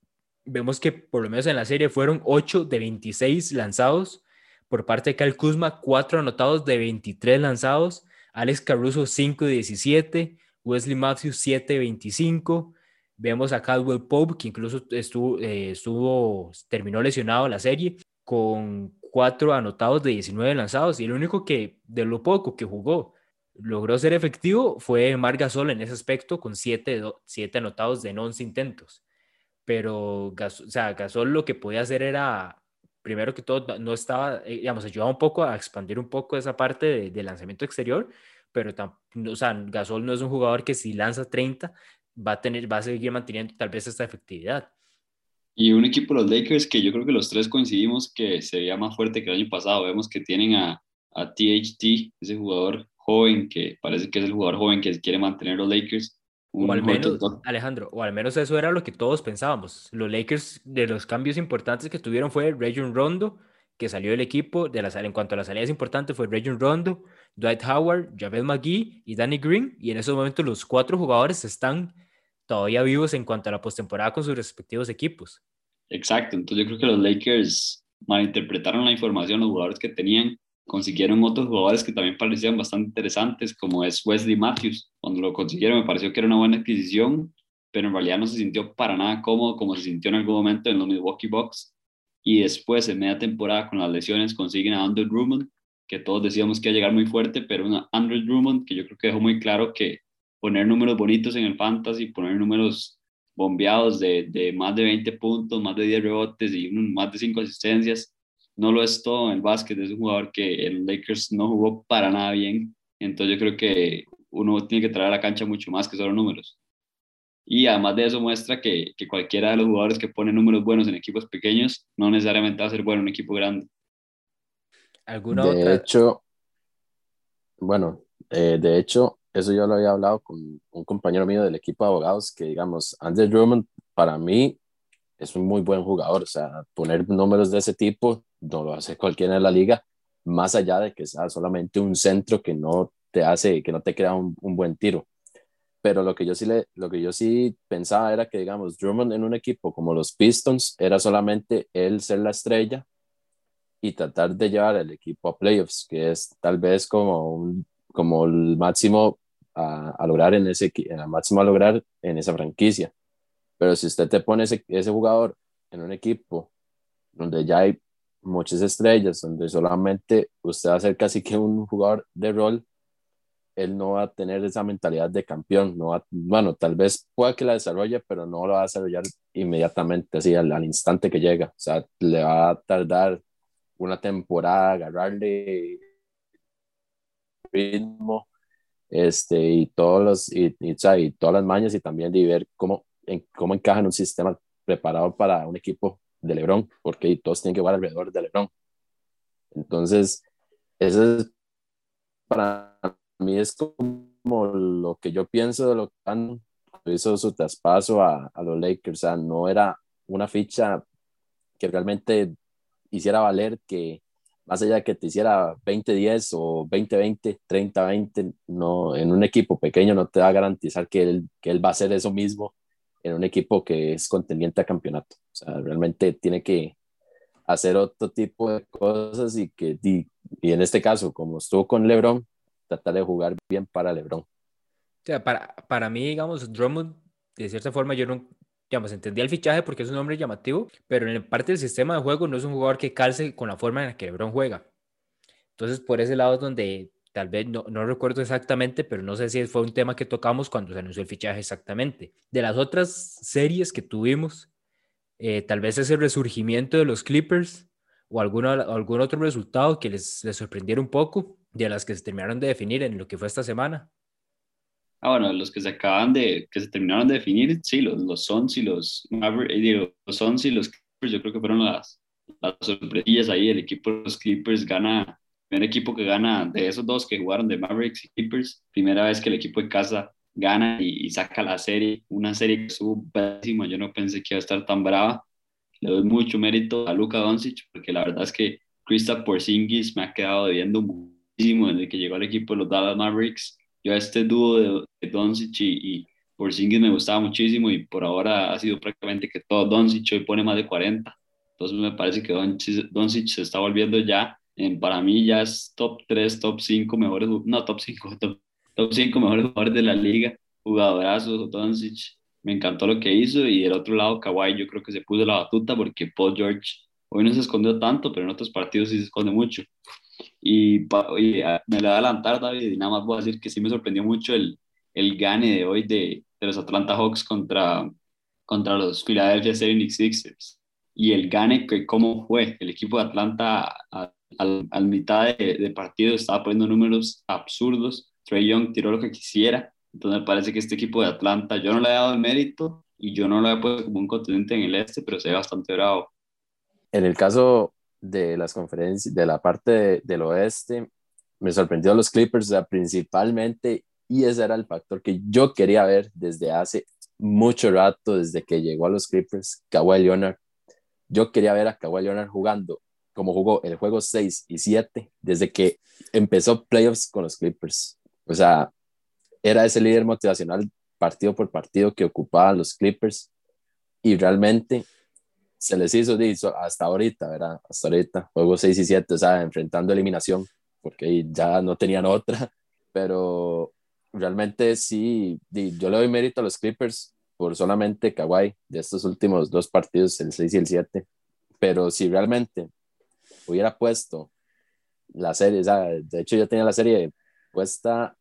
vemos que por lo menos en la serie fueron 8 de 26 lanzados. Por parte de Cal Kuzma, 4 anotados de 23 lanzados. Alex Caruso, 5 de 17. Wesley Matthews 7-25. Vemos a Caldwell Pope, que incluso estuvo, eh, estuvo, terminó lesionado la serie, con cuatro anotados de 19 lanzados. Y el único que, de lo poco que jugó, logró ser efectivo fue Mar Gasol en ese aspecto, con 7 siete, anotados de 11 intentos. Pero Gasol lo que podía hacer era, primero que todo, no estaba, eh, digamos, ayudaba un poco a expandir un poco esa parte de, lanzamiento exterior, pero o sea, Gasol no es un jugador que si lanza 30 va a tener, va a seguir manteniendo tal vez esta efectividad. Y un equipo, los Lakers, que yo creo que los tres coincidimos que sería más fuerte que el año pasado. Vemos que tienen a, a THT, ese jugador joven que parece que es el jugador joven que quiere mantener los Lakers. O al menos, Alejandro, o al menos eso era lo que todos pensábamos. Los Lakers, de los cambios importantes que tuvieron fue Region Rondo, que salió del equipo, de la, en cuanto a las salidas importantes fue Region Rondo, Dwight Howard, Javel McGee y Danny Green, y en esos momentos los cuatro jugadores están todavía vivos en cuanto a la postemporada con sus respectivos equipos. Exacto, entonces yo creo que los Lakers malinterpretaron la información, los jugadores que tenían, consiguieron otros jugadores que también parecían bastante interesantes, como es Wesley Matthews. Cuando lo consiguieron me pareció que era una buena adquisición, pero en realidad no se sintió para nada cómodo como se sintió en algún momento en los Milwaukee Bucks. Y después, en media temporada, con las lesiones, consiguen a Andrew Drummond, que todos decíamos que iba a llegar muy fuerte, pero una Andrew Drummond que yo creo que dejó muy claro que poner números bonitos en el fantasy, poner números bombeados de, de más de 20 puntos, más de 10 rebotes y más de 5 asistencias, no lo es todo en el básquet, es un jugador que el Lakers no jugó para nada bien, entonces yo creo que uno tiene que traer a la cancha mucho más que solo números. Y además de eso muestra que, que cualquiera de los jugadores que pone números buenos en equipos pequeños no necesariamente va a ser bueno en un equipo grande. De hecho, bueno, eh, de hecho, eso yo lo había hablado con un compañero mío del equipo de abogados, que digamos, Andrew Drummond para mí es un muy buen jugador, o sea, poner números de ese tipo no lo hace cualquiera en la liga, más allá de que sea solamente un centro que no te hace, que no te crea un, buen tiro. Pero lo que yo sí lo que yo sí pensaba era que, digamos, Drummond en un equipo como los Pistons era solamente él ser la estrella y tratar de llevar el equipo a playoffs, que es tal vez como, un, como el máximo a, a, lograr en ese, el máximo a lograr en esa franquicia. Pero si usted te pone ese, ese jugador en un equipo donde ya hay muchas estrellas, donde solamente usted va a ser casi que un jugador de rol, él no va a tener esa mentalidad de campeón. No va, bueno, tal vez pueda que la desarrolle, pero no lo va a desarrollar inmediatamente, así al, al instante que llega. O sea, le va a tardar una temporada, agarrarle ritmo este, y, todos los, y, y, todas las mañas y también de ver cómo, en, cómo encaja en un sistema preparado para un equipo de LeBron, porque todos tienen que jugar alrededor de LeBron. Entonces, Eso es, para mí es como lo que yo pienso de lo que han hizo su traspaso a, a los Lakers. O sea, no era una ficha que realmente hiciera valer que más allá de que te hiciera 20-10 o 20-20, 30-20, no, en un equipo pequeño no te va a garantizar que él, que él va a hacer eso mismo en un equipo que es contendiente a campeonato. O sea, realmente tiene que hacer otro tipo de cosas y que, y, y en este caso, como estuvo con LeBron, tratar de jugar bien para LeBron. O sea, para, para mí, digamos, Drummond, de cierta forma, yo no, digamos, entendía el fichaje porque es un hombre llamativo, pero en parte del sistema de juego no es un jugador que calce con la forma en la que LeBron juega. Entonces, por ese lado es donde tal vez no, no recuerdo exactamente, pero no sé si fue un tema que tocamos cuando se anunció el fichaje exactamente. De las otras series que tuvimos, eh, tal vez ese resurgimiento de los Clippers o alguna, algún otro resultado que les, les sorprendiera un poco de las que se terminaron de definir en lo que fue esta semana. Ah, bueno, los que se acaban de, que se terminaron de definir, sí, los, los Suns y los digo, los Suns y los Clippers, yo creo que fueron las, las sorpresillas ahí. El equipo de los Clippers gana, primer equipo que gana de esos dos que jugaron de Mavericks y Clippers, primera vez que el equipo de casa gana y, y saca la serie, una serie que estuvo pésima, yo no pensé que iba a estar tan brava. Le doy mucho mérito a Luka Doncic porque la verdad es que Krista Porzingis me ha quedado debiendo muchísimo desde que llegó al equipo de los Dallas Mavericks yo este dúo de, Doncic y, y Porzingis me gustaba muchísimo y por ahora ha sido prácticamente que todo Doncic hoy pone más de 40. Entonces me parece que Doncic, se está volviendo ya, en, para mí ya es top 3, top 5 mejores, no top 5, top, top 5 mejores jugadores de la liga, jugadorazo Doncic. Me encantó lo que hizo y del otro lado Kawhi yo creo que se puso la batuta porque Paul George hoy no se escondió tanto, pero en otros partidos sí se esconde mucho. Y, me lo voy a adelantar, David, y nada más voy a decir que sí me sorprendió mucho el, el gane de hoy de, de los Atlanta Hawks contra, contra los Philadelphia 76ers. Y el gane, que cómo fue. El equipo de Atlanta al, mitad de, partido estaba poniendo números absurdos. Trey Young tiró lo que quisiera. Entonces me parece que este equipo de Atlanta, yo no le he dado el mérito y yo no lo he puesto como un continente en el este, pero se ve bastante bravo. En el caso de las conferencias, de la parte del oeste, me sorprendió los Clippers, principalmente, y ese era el factor que yo quería ver desde hace mucho rato, desde que llegó a los Clippers, Kawhi Leonard. Yo quería ver a Kawhi Leonard jugando como jugó el juego 6 y 7 desde que empezó playoffs con los Clippers. O sea, era ese líder motivacional partido por partido que ocupaban los Clippers y realmente se les hizo, hasta ahorita, ¿verdad? Hasta ahorita, juego 6 y 7, o sea, enfrentando eliminación, porque ya no tenían otra, pero realmente sí, yo le doy mérito a los Clippers por solamente Kawhi de estos últimos dos partidos, el 6 y el 7, pero si realmente hubiera puesto la serie, o sea, de hecho yo tenía la serie puesta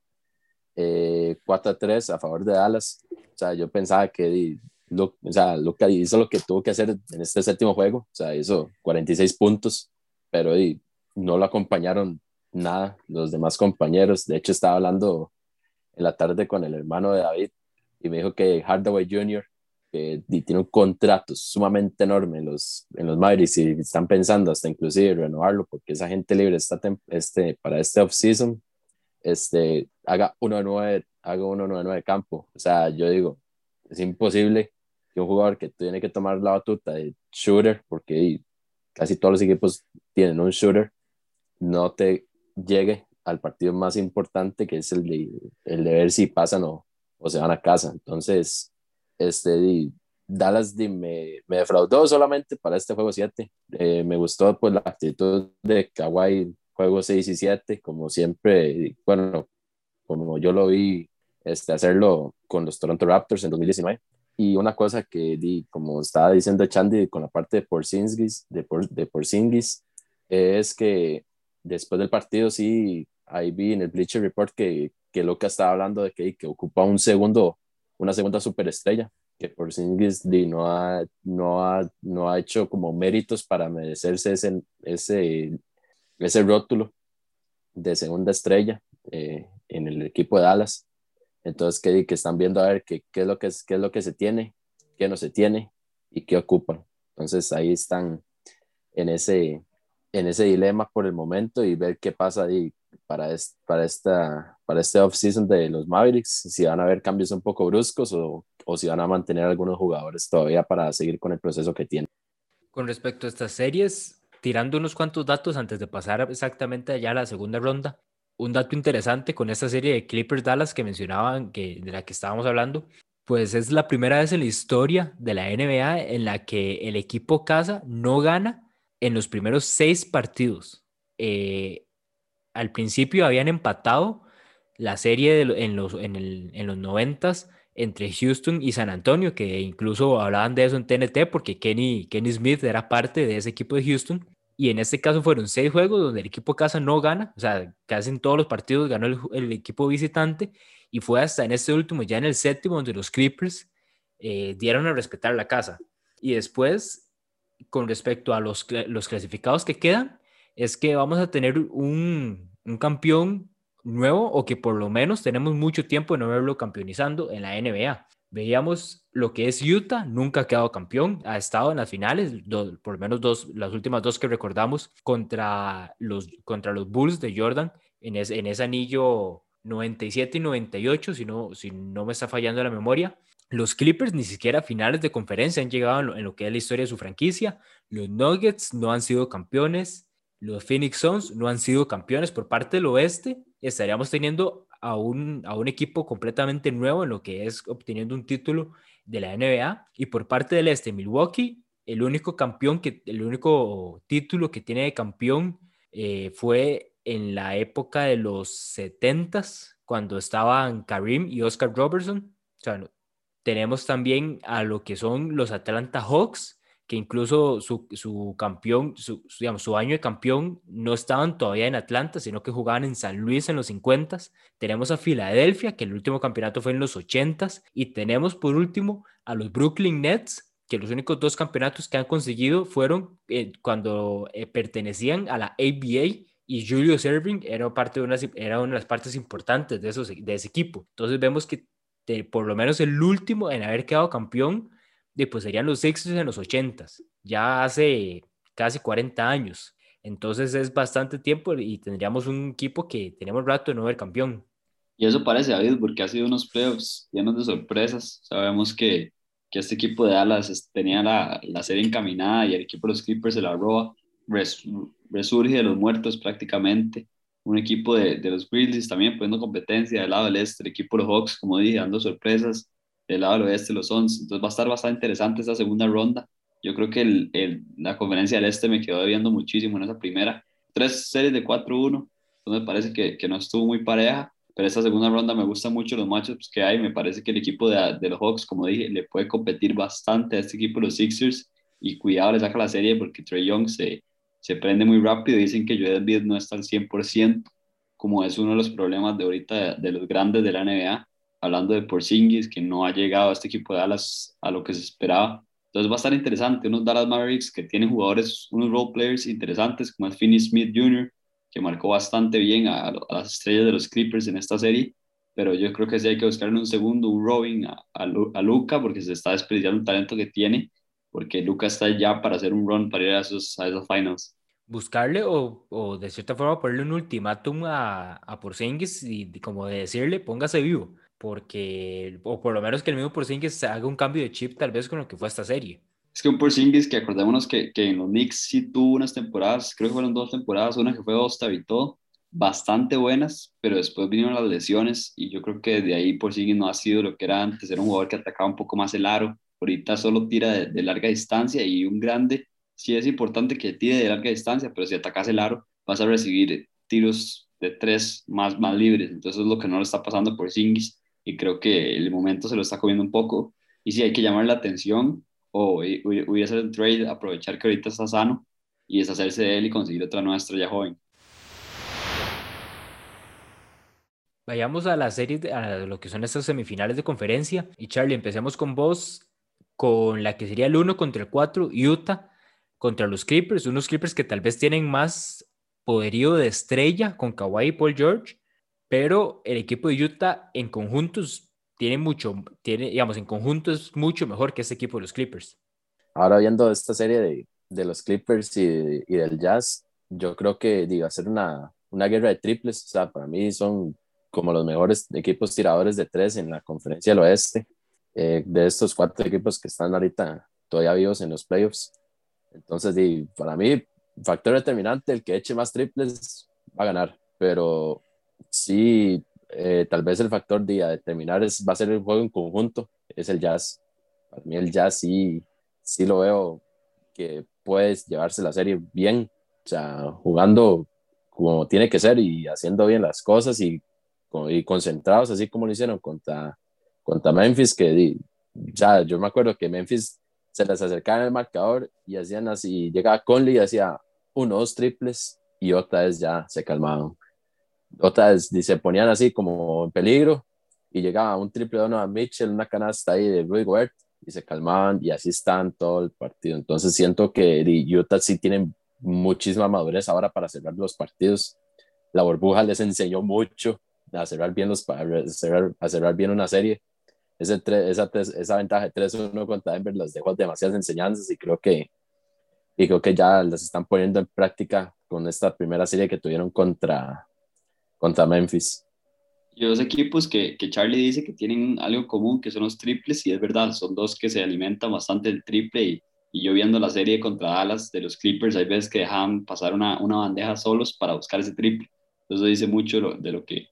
eh, 4 a 3 a favor de Dallas, o sea, yo pensaba que lo, o sea, Luca hizo lo que tuvo que hacer en este séptimo juego, o sea, hizo 46 puntos, pero y, no lo acompañaron nada los demás compañeros. De hecho, estaba hablando en la tarde con el hermano de David y me dijo que Hardaway Jr., que tiene un contrato sumamente enorme en los, en los Mavericks y están pensando hasta inclusive renovarlo porque esa gente libre está este, para este off-season, este, haga 1-9 haga 1-9 de campo. O sea, yo digo, es imposible que un jugador que tiene que tomar la batuta de shooter, porque casi todos los equipos tienen un shooter, no te llegue al partido más importante que es el de, el de ver si pasan o, o se van a casa. Entonces, este, Dallas me, me, defraudó solamente para este juego 7. Eh, me gustó pues la actitud de Kawhi, juego 6 y 7, como siempre, bueno, como yo lo vi este, hacerlo con los Toronto Raptors en 2019. Y una cosa que, di, como estaba diciendo Chandy con la parte de Porzingis, de, Por, de Porzingis, es que después del partido sí, ahí vi en el Bleacher Report que, que Luca estaba hablando de que, que ocupa un segundo, una segunda superestrella, que Porzingis di, no, ha, no, ha, no ha hecho como méritos para merecerse ese, ese, ese rótulo de segunda estrella eh, en el equipo de Dallas. Entonces, que, que están viendo a ver qué, qué, es lo que qué es lo que se tiene, qué no se tiene y qué ocupan. Entonces, ahí están en ese, en ese dilema por el momento y ver qué pasa ahí para, para, esta, para este off-season de los Mavericks, si van a haber cambios un poco bruscos o, o si van a mantener algunos jugadores todavía para seguir con el proceso que tienen. Con respecto a estas series, tirando unos cuantos datos antes de pasar exactamente allá a la segunda ronda, un dato interesante con esta serie de Clippers Dallas que mencionaban, que, de la que estábamos hablando, pues es la primera vez en la historia de la NBA en la que el equipo casa no gana en los primeros seis partidos. Eh, al principio habían empatado la serie en los, en, los 90 entre Houston y San Antonio, que incluso hablaban de eso en TNT porque Kenny, Kenny Smith era parte de ese equipo de Houston. Y en este caso fueron seis juegos donde el equipo casa no gana, o sea, casi en todos los partidos ganó el, equipo visitante. Y fue hasta en este último, ya en el séptimo, donde los Clippers eh, dieron a respetar la casa. Y después, con respecto a los, los clasificados que quedan, es que vamos a tener un, un campeón nuevo o que por lo menos tenemos mucho tiempo de no verlo campeonizando en la NBA. Veíamos lo que es Utah, nunca ha quedado campeón, ha estado en las finales, por lo menos dos, las últimas dos que recordamos, contra los, contra los Bulls de Jordan en, en ese anillo 97 y 98, si no, si no me está fallando la memoria. Los Clippers ni siquiera finales de conferencia han llegado en lo, en lo, que es la historia de su franquicia. Los Nuggets no han sido campeones. Los Phoenix Suns no han sido campeones por parte del oeste estaríamos teniendo a un, a un equipo completamente nuevo en lo que es obteniendo un título de la NBA. Y por parte del este, Milwaukee, el único campeón, que, el único título que tiene de campeón eh, fue en la época de los 70s, cuando estaban Karim y Oscar Robertson. tenemos también a lo que son los Atlanta Hawks, que incluso su, campeón, su, digamos, su año de campeón no estaban todavía en Atlanta, sino que jugaban en San Luis en los 50. Tenemos a Filadelfia, que el último campeonato fue en los 80. Y tenemos por último a los Brooklyn Nets, que los únicos dos campeonatos que han conseguido fueron eh, cuando eh, pertenecían a la ABA y Julius Erving era, parte de una, era una de las partes importantes de, esos, de ese equipo. Entonces vemos que por lo menos el último en haber quedado campeón pues serían los Sixers en los 80 ya hace casi 40 años. Entonces es bastante tiempo y tendríamos un equipo que tenemos rato de no ver campeón. Y eso parece, David, porque ha sido unos playoffs llenos de sorpresas. Sabemos que, que este equipo de Dallas tenía la, la, serie encaminada y el equipo de los Clippers se la roba, resurge de los muertos prácticamente. Un equipo de, de los Grizzlies también poniendo competencia del lado del este, el equipo de los Hawks, como dije, dando sorpresas del lado del oeste, los 11. Entonces va a estar bastante interesante esta segunda ronda. Yo creo que el, el, la conferencia del este me quedó debiendo muchísimo en esa primera. Tres series de 4-1, entonces me parece que, que, no estuvo muy pareja, pero esta segunda ronda me gustan mucho los matchups que hay. Me parece que el equipo de, de, los Hawks, como dije, le puede competir bastante a este equipo de los Sixers y cuidado, le saca la serie porque Trey Young se, se prende muy rápido. Dicen que Joel Embiid no está al 100%, como es uno de los problemas de ahorita de, de los grandes de la NBA hablando de Porzingis, que no ha llegado a este equipo de Dallas a lo que se esperaba. Entonces va a estar interesante, unos Dallas Mavericks que tienen jugadores, unos role players interesantes, como es Finney Smith Jr., que marcó bastante bien a, las estrellas de los Clippers en esta serie, pero yo creo que sí hay que buscar en un segundo un Robin a, a, Luca, porque se está desperdiciando un talento que tiene, porque Luca está ya para hacer un run para ir a esos, a esos finals buscarle o, o, de cierta forma ponerle un ultimátum a, a Porzingis y como de decirle póngase vivo porque, o por lo menos que el mismo Porzingis haga un cambio de chip tal vez con lo que fue esta serie. Es que un Porzingis que acordémonos que, que en los Knicks sí tuvo unas temporadas, creo que fueron dos temporadas, una que fue Ostav y todo, bastante buenas, pero después vinieron las lesiones y yo creo que de ahí Porzingis no ha sido lo que era antes, era un jugador que atacaba un poco más el aro, ahorita solo tira de, de larga distancia y un grande, sí es importante que tire de larga distancia, pero si atacas el aro vas a recibir tiros de tres más, más libres, entonces es lo que no le está pasando por Porzingis y creo que el momento se lo está comiendo un poco. Y si hay que llamar la atención o voy a hacer un trade, aprovechar que ahorita está sano y deshacerse de él y conseguir otra nueva estrella joven. Vayamos a la serie, a lo que son estas semifinales de conferencia. Y Charlie, empecemos con vos, con la que sería el 1 contra el 4, Utah contra los Clippers, unos Clippers que tal vez tienen más poderío de estrella con Kawhi y Paul George, pero el equipo de Utah en conjuntos tiene mucho, tiene, digamos, en conjunto es mucho mejor que este equipo de los Clippers. Ahora viendo esta serie de, de los Clippers y, del Jazz, yo creo que a ser una, una guerra de triples. O sea, para mí son como los mejores equipos tiradores de tres en la conferencia del oeste. Eh, de estos cuatro equipos que están ahorita todavía vivos en los playoffs. Entonces, y para mí, factor determinante, el que eche más triples va a ganar. Pero sí, eh, tal vez el factor de determinar es, va a ser el juego en conjunto, es el jazz. Para mí el jazz sí, sí lo veo que puedes llevarse la serie bien, o sea, jugando como tiene que ser y haciendo bien las cosas y, y concentrados, así como lo hicieron contra, contra Memphis, que ya yo me acuerdo que Memphis se les acercaba en el marcador y hacían así, llegaba Conley y hacía uno, dos triples y otra vez ya se calmaban. Otra vez se ponían así como en peligro y llegaba un triple de a Mitchell, una canasta ahí de Rudy Gobert y se calmaban y así están todo el partido. Entonces siento que Utah sí tienen muchísima madurez ahora para cerrar los partidos. La burbuja les enseñó mucho a cerrar bien, los, a cerrar, a cerrar bien una serie. Ese esa, esa ventaja de 3-1 contra Denver les dejó demasiadas enseñanzas y creo que, y creo que ya las están poniendo en práctica con esta primera serie que tuvieron contra, contra Memphis. Y dos equipos que, Charlie dice que tienen algo común, que son los triples, y es verdad, son dos que se alimentan bastante del triple. Y, y yo viendo la serie contra Dallas de los Clippers, hay veces que dejan pasar una, una bandeja solos para buscar ese triple. Eso dice mucho de lo, que,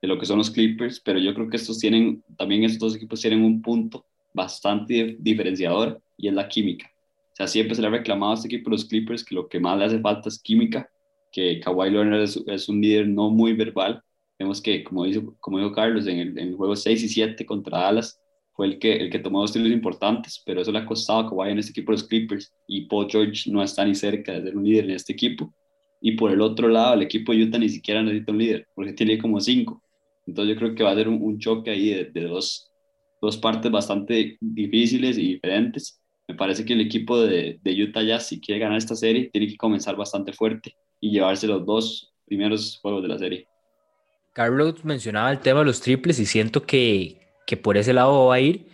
de lo que son los Clippers, pero yo creo que estos tienen, también estos dos equipos tienen un punto bastante diferenciador y es la química. O sea, siempre se le ha reclamado a este equipo, los Clippers, que lo que más le hace falta es química, que Kawhi Leonard es, un líder no muy verbal, Vemos que, como, dijo, como dijo Carlos, en el, en juego 6 y 7 contra Dallas fue el que, el que tomó dos tiros importantes, pero eso le ha costado a Kawhi en este equipo de los Clippers y Paul George no está ni cerca de ser un líder en este equipo. Y por el otro lado, el equipo de Utah ni siquiera necesita un líder, porque tiene como cinco. Entonces yo creo que va a ser un, un choque ahí de, de, dos, dos partes bastante difíciles y diferentes. Me parece que el equipo de, de Utah ya, si quiere ganar esta serie, tiene que comenzar bastante fuerte y llevarse los dos primeros juegos de la serie. Carlos mencionaba el tema de los triples y siento que, que por ese lado va a ir.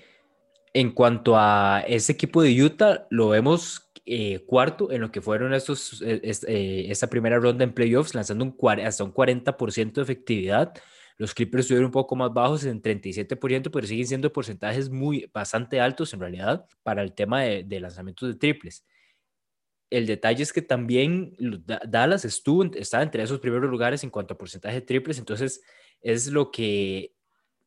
En cuanto a ese equipo de Utah, lo vemos eh, cuarto en lo que fueron estos, eh, eh, esta primera ronda en playoffs, lanzando un, hasta un 40% de efectividad. Los Clippers estuvieron un poco más bajos en 37%, pero siguen siendo porcentajes muy bastante altos en realidad para el tema de, de lanzamientos de triples el detalle es que también Dallas estuvo, estaba entre esos primeros lugares en cuanto a porcentaje de triples, entonces es lo que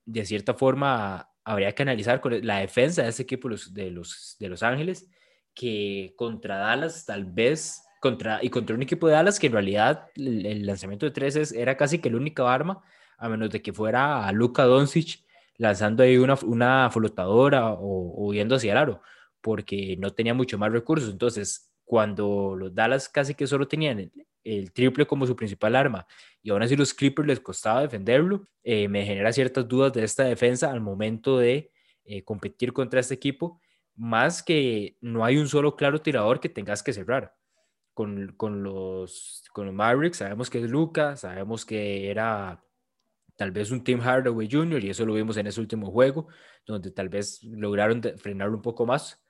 de cierta forma habría que analizar con la defensa de ese equipo de los, de los Ángeles, que contra Dallas tal vez, contra, y contra un equipo de Dallas que en realidad el, lanzamiento de tres era casi que la única arma, a menos de que fuera a Luka Doncic lanzando ahí una, una flotadora o, o yendo hacia el aro, porque no tenía mucho más recursos. Entonces, cuando los Dallas casi que solo tenían el, triple como su principal arma y aún así los Clippers les costaba defenderlo, eh, me genera ciertas dudas de esta defensa al momento de eh, competir contra este equipo, más que no hay un solo claro tirador que tengas que cerrar. Con, con los, con los Mavericks sabemos que es Luca, sabemos que era tal vez un Tim Hardaway Jr. y eso lo vimos en ese último juego, donde tal vez lograron frenarlo un poco más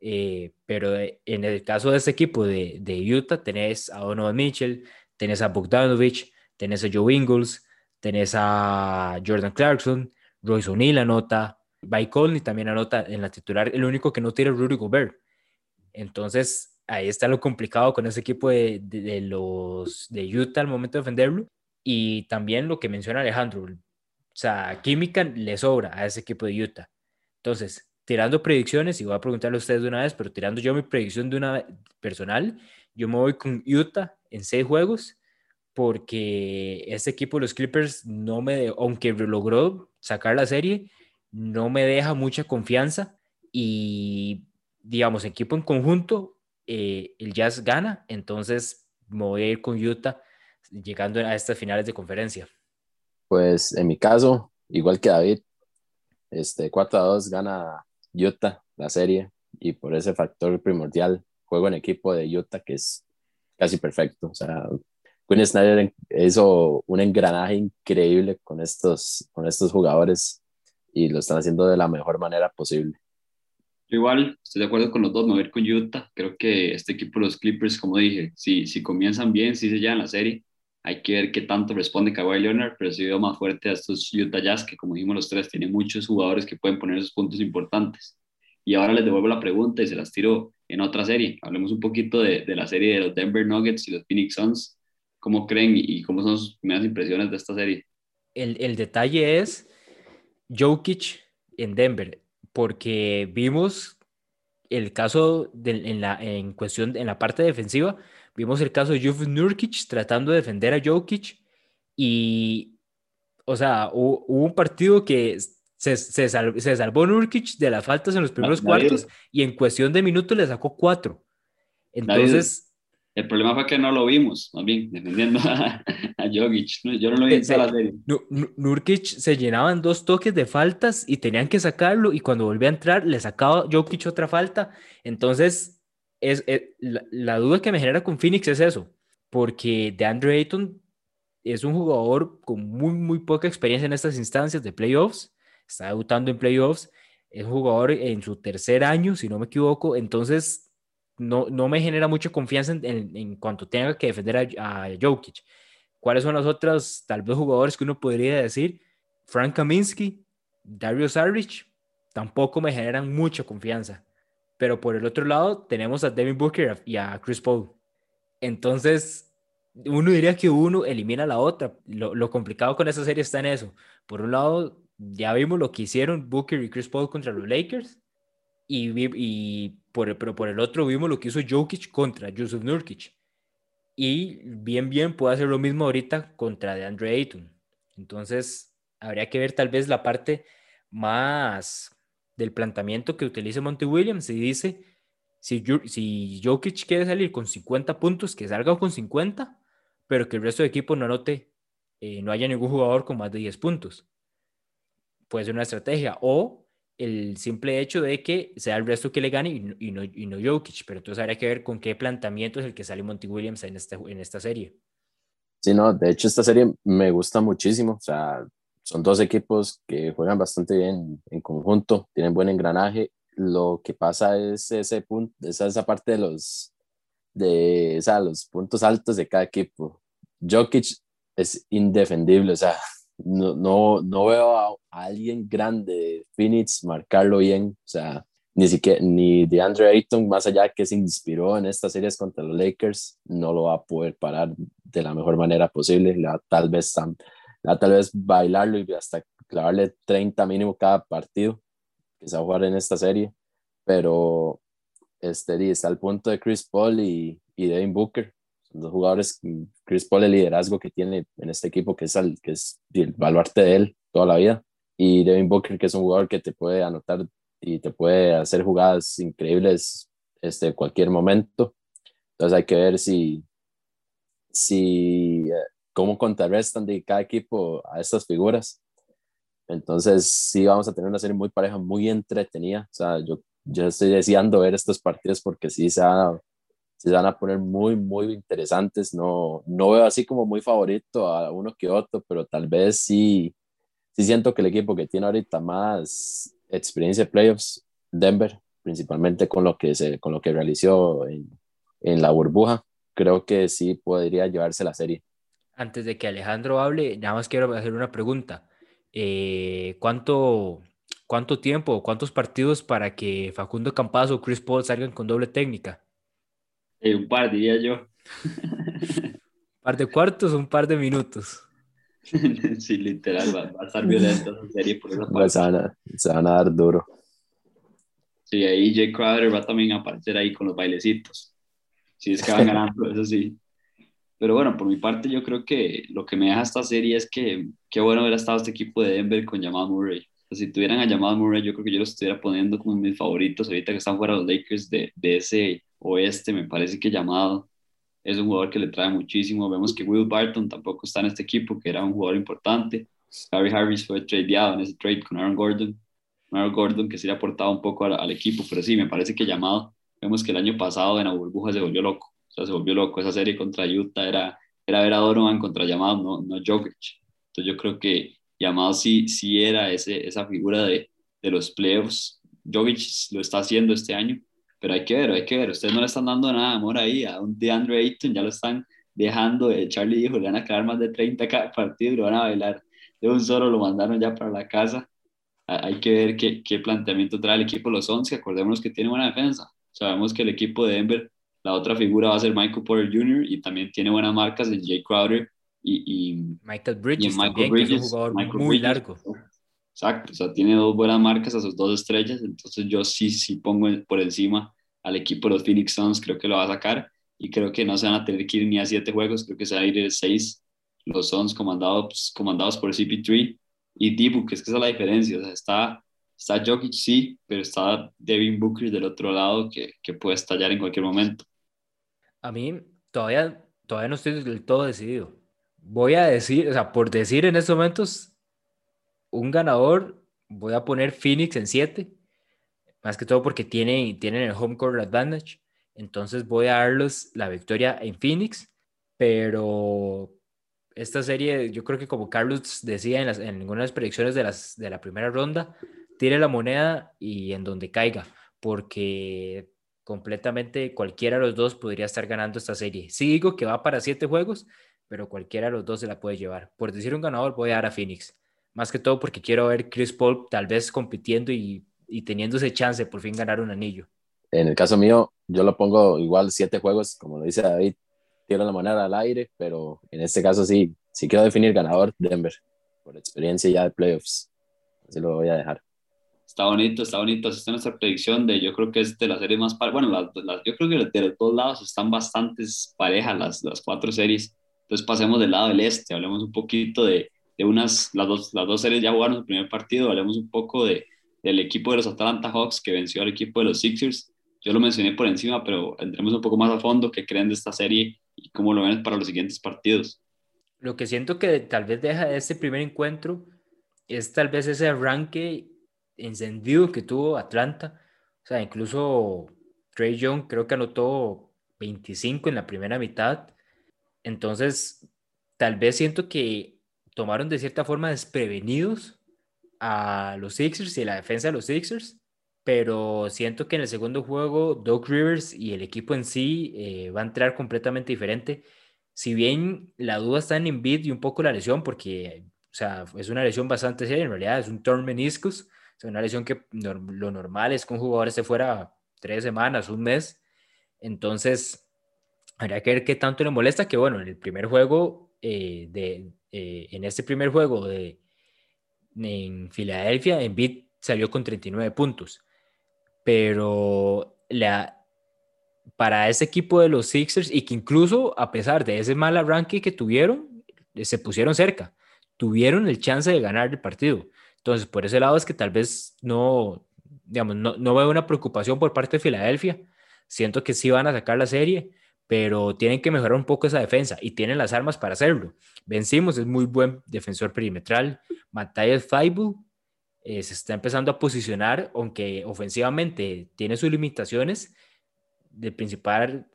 eh, pero eh, en el caso de este equipo de, de, Utah, tenés a Donovan Mitchell, tenés a Bogdanovich, tenés a Joe Ingles, tenés a Jordan Clarkson, Royce O'Neal anota, By Conley también anota en la titular, el único que no tiene Rudy Gobert. Entonces, ahí está lo complicado con ese equipo de, de, los de Utah al momento de defenderlo. Y también lo que menciona Alejandro, o sea, química le sobra a ese equipo de Utah. Entonces, tirando predicciones, y voy a preguntarle a ustedes de una vez, pero tirando yo mi predicción de una personal, yo me voy con Utah en seis juegos, porque ese equipo los Clippers no me, aunque logró sacar la serie, no me deja mucha confianza y, digamos, equipo en conjunto, eh, el Jazz gana, entonces me voy a ir con Utah llegando a estas finales de conferencia. Pues en mi caso, igual que David, este 4 a 2 gana Utah, la serie, y por ese factor primordial, juego en equipo de Utah que es casi perfecto. O sea, Quinn Snyder hizo un engranaje increíble con estos, con estos jugadores y lo están haciendo de la mejor manera posible. igual estoy de acuerdo con los dos, me voy a ir con Utah. Creo que este equipo, los Clippers, como dije, si, si comienzan bien, si se llevan la serie, hay que ver qué tanto responde Kawhi Leonard, pero sí veo más fuerte a estos Utah Jazz, que como dijimos los tres, tienen muchos jugadores que pueden poner esos puntos importantes. Y ahora les devuelvo la pregunta y se las tiro en otra serie. Hablemos un poquito de, de la serie de los Denver Nuggets y los Phoenix Suns. ¿Cómo creen y cómo son sus primeras impresiones de esta serie? El, el detalle es Jokic en Denver, porque vimos el caso de, en, la, en cuestión en la parte defensiva, vimos el caso de Juf Nurkic tratando de defender a Jokic y, o sea, hubo, un partido que se, se, se, salvó Nurkic de las faltas en los primeros cuartos y en cuestión de minutos le sacó cuatro. Entonces... El problema fue que no lo vimos, más bien, defendiendo a, Jokic. Yo no lo vi en toda la serie. Nurkic se llenaban dos toques de faltas y tenían que sacarlo y cuando volvía a entrar le sacaba Jokic otra falta. Entonces, es, la, duda que me genera con Phoenix es eso, porque DeAndre Ayton es un jugador con muy, muy poca experiencia en estas instancias de playoffs, está debutando en playoffs, es jugador en su tercer año, si no me equivoco, entonces no, no me genera mucha confianza en, en, cuanto tenga que defender a, Jokic. ¿Cuáles son los otros, tal vez, jugadores que uno podría decir? Frank Kaminsky, Dario Saric, tampoco me generan mucha confianza. Pero por el otro lado, tenemos a Devin Booker y a Chris Paul. Entonces, uno diría que uno elimina a la otra. Lo, lo complicado con esa serie está en eso. Por un lado, ya vimos lo que hicieron Booker y Chris Paul contra los Lakers. Y, y por, pero por el otro vimos lo que hizo Jokic contra Yusuf Nurkic. Y bien, bien puede hacer lo mismo ahorita contra DeAndre Ayton. Entonces, habría que ver tal vez la parte más del planteamiento que utilice Monty Williams. Y dice, si, si Jokic quiere salir con 50 puntos, que salga con 50, pero que el resto del equipo no anote, eh, no haya ningún jugador con más de 10 puntos. Puede ser una estrategia. O el simple hecho de que sea el resto que le gane y, no, y no Jokic, pero entonces habría que ver con qué planteamiento es el que sale Monty Williams en esta, en esta serie. Sí, no, de hecho esta serie me gusta muchísimo, o sea, son dos equipos que juegan bastante bien en conjunto, tienen buen engranaje, lo que pasa es ese punto, esa, esa parte de los, de, o sea, los puntos altos de cada equipo. Jokic es indefendible, o sea, no, no, no veo a, alguien grande de Phoenix marcarlo bien, o sea, ni siquiera, ni de Andre Ayton, más allá que se inspiró en estas series contra los Lakers, no lo va a poder parar de la mejor manera posible, la, tal vez la, tal vez bailarlo y hasta clavarle 30 mínimo cada partido que se va a jugar en esta serie, pero este, está al punto de Chris Paul y, y Devin Booker, los jugadores, Chris Paul, el liderazgo que tiene en este equipo, que es, el, que es el baluarte de él toda la vida, y Devin Booker, que es un jugador que te puede anotar y te puede hacer jugadas increíbles este, cualquier momento. Entonces hay que ver si, si eh, cómo contrarrestan de cada equipo a estas figuras. Entonces sí vamos a tener una serie muy pareja, muy entretenida. O sea, yo, yo estoy deseando ver estos partidos porque sí se ha se van a poner muy, muy interesantes. No, no veo así como muy favorito a uno que otro, pero tal vez sí, sí siento que el equipo que tiene ahorita más experiencia de playoffs, Denver, principalmente con lo que, se, con lo que realizó en, en la burbuja, creo que sí podría llevarse la serie. Antes de que Alejandro hable, nada más quiero hacer una pregunta. Eh, ¿cuánto, ¿Cuánto tiempo, cuántos partidos para que Facundo Campazo o Chris Paul salgan con doble técnica? un par, diría yo. ¿Un par de cuartos o un par de minutos? sí, literal, va, a estar violento esa serie por esa parte. Se van, a, se van a dar duro. Sí, ahí Jay Crowder va también a aparecer ahí con los bailecitos. Si es que van ganando, eso sí. Pero bueno, por mi parte yo creo que lo que me deja esta serie es que qué bueno haber estado este equipo de Denver con Jamal Murray. si tuvieran a Jamal Murray, yo creo que yo lo estuviera poniendo como mis favoritos ahorita que están fuera los Lakers de, de ese oeste, me parece que llamado es un jugador que le trae muchísimo. Vemos que Will Barton tampoco está en este equipo, que era un jugador importante. Harry Harris fue tradeado en ese trade con Aaron Gordon. Aaron Gordon que se le ha aportado un poco al, equipo, pero sí, me parece que llamado. Vemos que el año pasado en la burbuja se volvió loco. Se volvió loco. Esa serie contra Utah era, era ver a Donovan contra llamado, no, no Jokic. Entonces yo creo que llamado sí, sí era ese, esa figura de, de los playoffs Jokic lo está haciendo este año, pero hay que ver, hay que ver. Ustedes no le están dando nada de amor ahí a un DeAndre Ayton, ya lo están dejando. Eh, Charlie dijo, le van a quedar más de 30 cada partido y lo van a bailar. De un solo lo mandaron ya para la casa. Hay que ver qué, qué planteamiento trae el equipo los 11. Acordémonos que tiene buena defensa. Sabemos que el equipo de Denver, la otra figura va a ser Michael Porter Jr. y también tiene buenas marcas de Jay Crowder y, Michael Bridges, también, que es un jugador muy largo. Exacto, o sea, tiene dos buenas marcas a sus dos estrellas, entonces yo sí, sí pongo por encima al equipo de los Phoenix Suns, creo que lo va a sacar y creo que no se van a tener que ir ni a siete juegos, creo que se van a ir a seis los Suns comandados, comandados por CP3 y Dibu, que es que esa es la diferencia, o sea, está, está Jokic sí, pero está Devin Booker del otro lado que, que puede estallar en cualquier momento. A mí todavía, todavía no estoy del todo decidido. Voy a decir, o sea, por decir en estos momentos, un ganador, voy a poner Phoenix en 7, más que todo porque tienen, tienen el home court advantage. Entonces voy a darles la victoria en Phoenix, pero esta serie, yo creo que como Carlos decía en, las, en ninguna de las predicciones de, las, de la primera ronda, tire la moneda y en donde caiga, porque completamente cualquiera de los dos podría estar ganando esta serie. Sí digo que va para siete juegos, pero cualquiera de los dos se la puede llevar. Por decir un ganador, voy a dar a Phoenix más que todo porque quiero ver Chris Paul tal vez compitiendo y, y teniendo ese chance de por fin ganar un anillo. En el caso mío, yo lo pongo igual siete juegos, como lo dice David, tiro la moneda al aire, pero en este caso sí, sí quiero definir ganador Denver, por experiencia ya de playoffs. Así lo voy a dejar. Está bonito, está bonito. Esta es nuestra predicción de, yo creo que es de las series más, bueno, las, yo creo que de los dos lados están bastante parejas las, las cuatro series. Entonces pasemos del lado del este, hablemos un poquito de, de unas, las dos, las dos series ya jugaron su primer partido, hablemos un poco de, del equipo de los Atlanta Hawks que venció al equipo de los Sixers. Yo lo mencioné por encima, pero entremos un poco más a fondo, qué creen de esta serie y cómo lo ven para los siguientes partidos. Lo que siento que tal vez deja de este primer encuentro es tal vez ese arranque encendido que tuvo Atlanta. O sea, incluso Trey Young creo que anotó 25 en la primera mitad. Entonces, tal vez siento que tomaron de cierta forma desprevenidos a los Sixers y la defensa de los Sixers, pero siento que en el segundo juego Doug Rivers y el equipo en sí eh, va a entrar completamente diferente. Si bien la duda está en Embiid y un poco la lesión, porque o sea, es una lesión bastante seria, en realidad es un torn meniscus, sea, una lesión que lo normal es que un jugador esté fuera tres semanas, un mes, entonces habría que ver qué tanto le molesta, que bueno, en el primer juego eh, de, eh, en este primer juego de, en Filadelfia, Embiid salió con 39 puntos. Pero la, para ese equipo de los Sixers, y que incluso a pesar de ese mal arranque que tuvieron, se pusieron cerca, tuvieron el chance de ganar el partido. Entonces, por ese lado es que tal vez no, digamos, no, no veo una preocupación por parte de Filadelfia. Siento que sí van a sacar la serie, pero tienen que mejorar un poco esa defensa y tienen las armas para hacerlo. Vencimos, es muy buen defensor perimetral. Matthias Feibel eh, se está empezando a posicionar, aunque ofensivamente tiene sus limitaciones. El principal,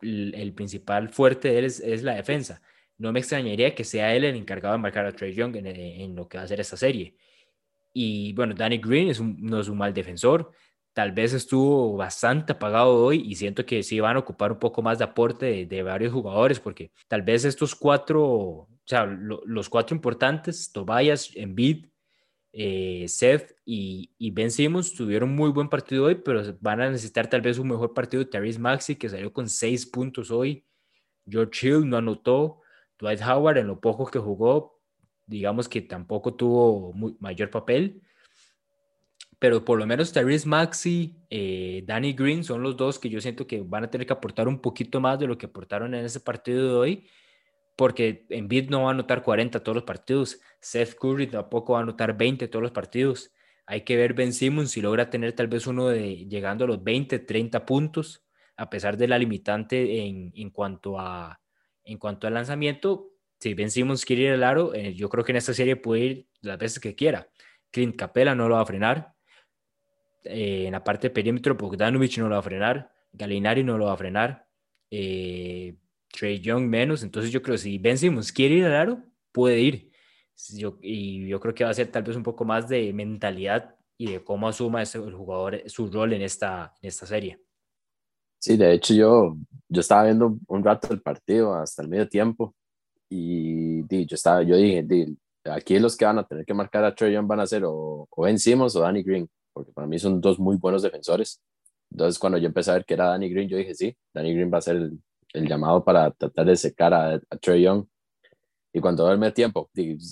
el, principal fuerte de él es, la defensa. No me extrañaría que sea él el encargado de marcar a Trey Young en, lo que va a ser esta serie. Y bueno, Danny Green es no es un mal defensor tal vez estuvo bastante apagado hoy y siento que sí van a ocupar un poco más de aporte de, varios jugadores porque tal vez estos cuatro, o sea, los cuatro importantes, Tobias, Embiid, eh, Seth y, Ben Simmons tuvieron muy buen partido hoy, pero van a necesitar tal vez un mejor partido. Terry Maxi, que salió con seis puntos hoy. George Hill no anotó. Dwight Howard, en lo poco que jugó, digamos que tampoco tuvo mayor papel pero por lo menos Tyrese Maxi, eh, Danny Green son los dos que yo siento que van a tener que aportar un poquito más de lo que aportaron en ese partido de hoy, porque Embiid no va a anotar 40 todos los partidos, Seth Curry tampoco va a anotar 20 todos los partidos. Hay que ver Ben Simmons si logra tener tal vez uno de llegando a los 20, 30 puntos, a pesar de la limitante en, en cuanto a en cuanto al lanzamiento. Si Ben Simmons quiere ir al aro, eh, yo creo que en esta serie puede ir las veces que quiera. Clint Capella no lo va a frenar. Eh, en la parte de perímetro, Bogdanovich no lo va a frenar, Galinari no lo va a frenar, eh, Trey Young menos. Entonces yo creo que si Ben Simmons quiere ir al aro, puede ir. Yo, y yo creo que va a ser tal vez un poco más de mentalidad y de cómo asuma el jugador su rol en esta, en esta serie. Sí, de hecho yo, yo estaba viendo un rato el partido hasta el medio tiempo y di, yo, estaba, yo dije, di, aquí los que van a tener que marcar a Trey Young van a ser o, o Ben Simmons o Danny Green, porque para mí son dos muy buenos defensores. Entonces cuando yo empecé a ver que era Danny Green, yo dije, sí, Danny Green va a ser el, el llamado para tratar de secar a, a Trey Young. Y cuando duerme el tiempo,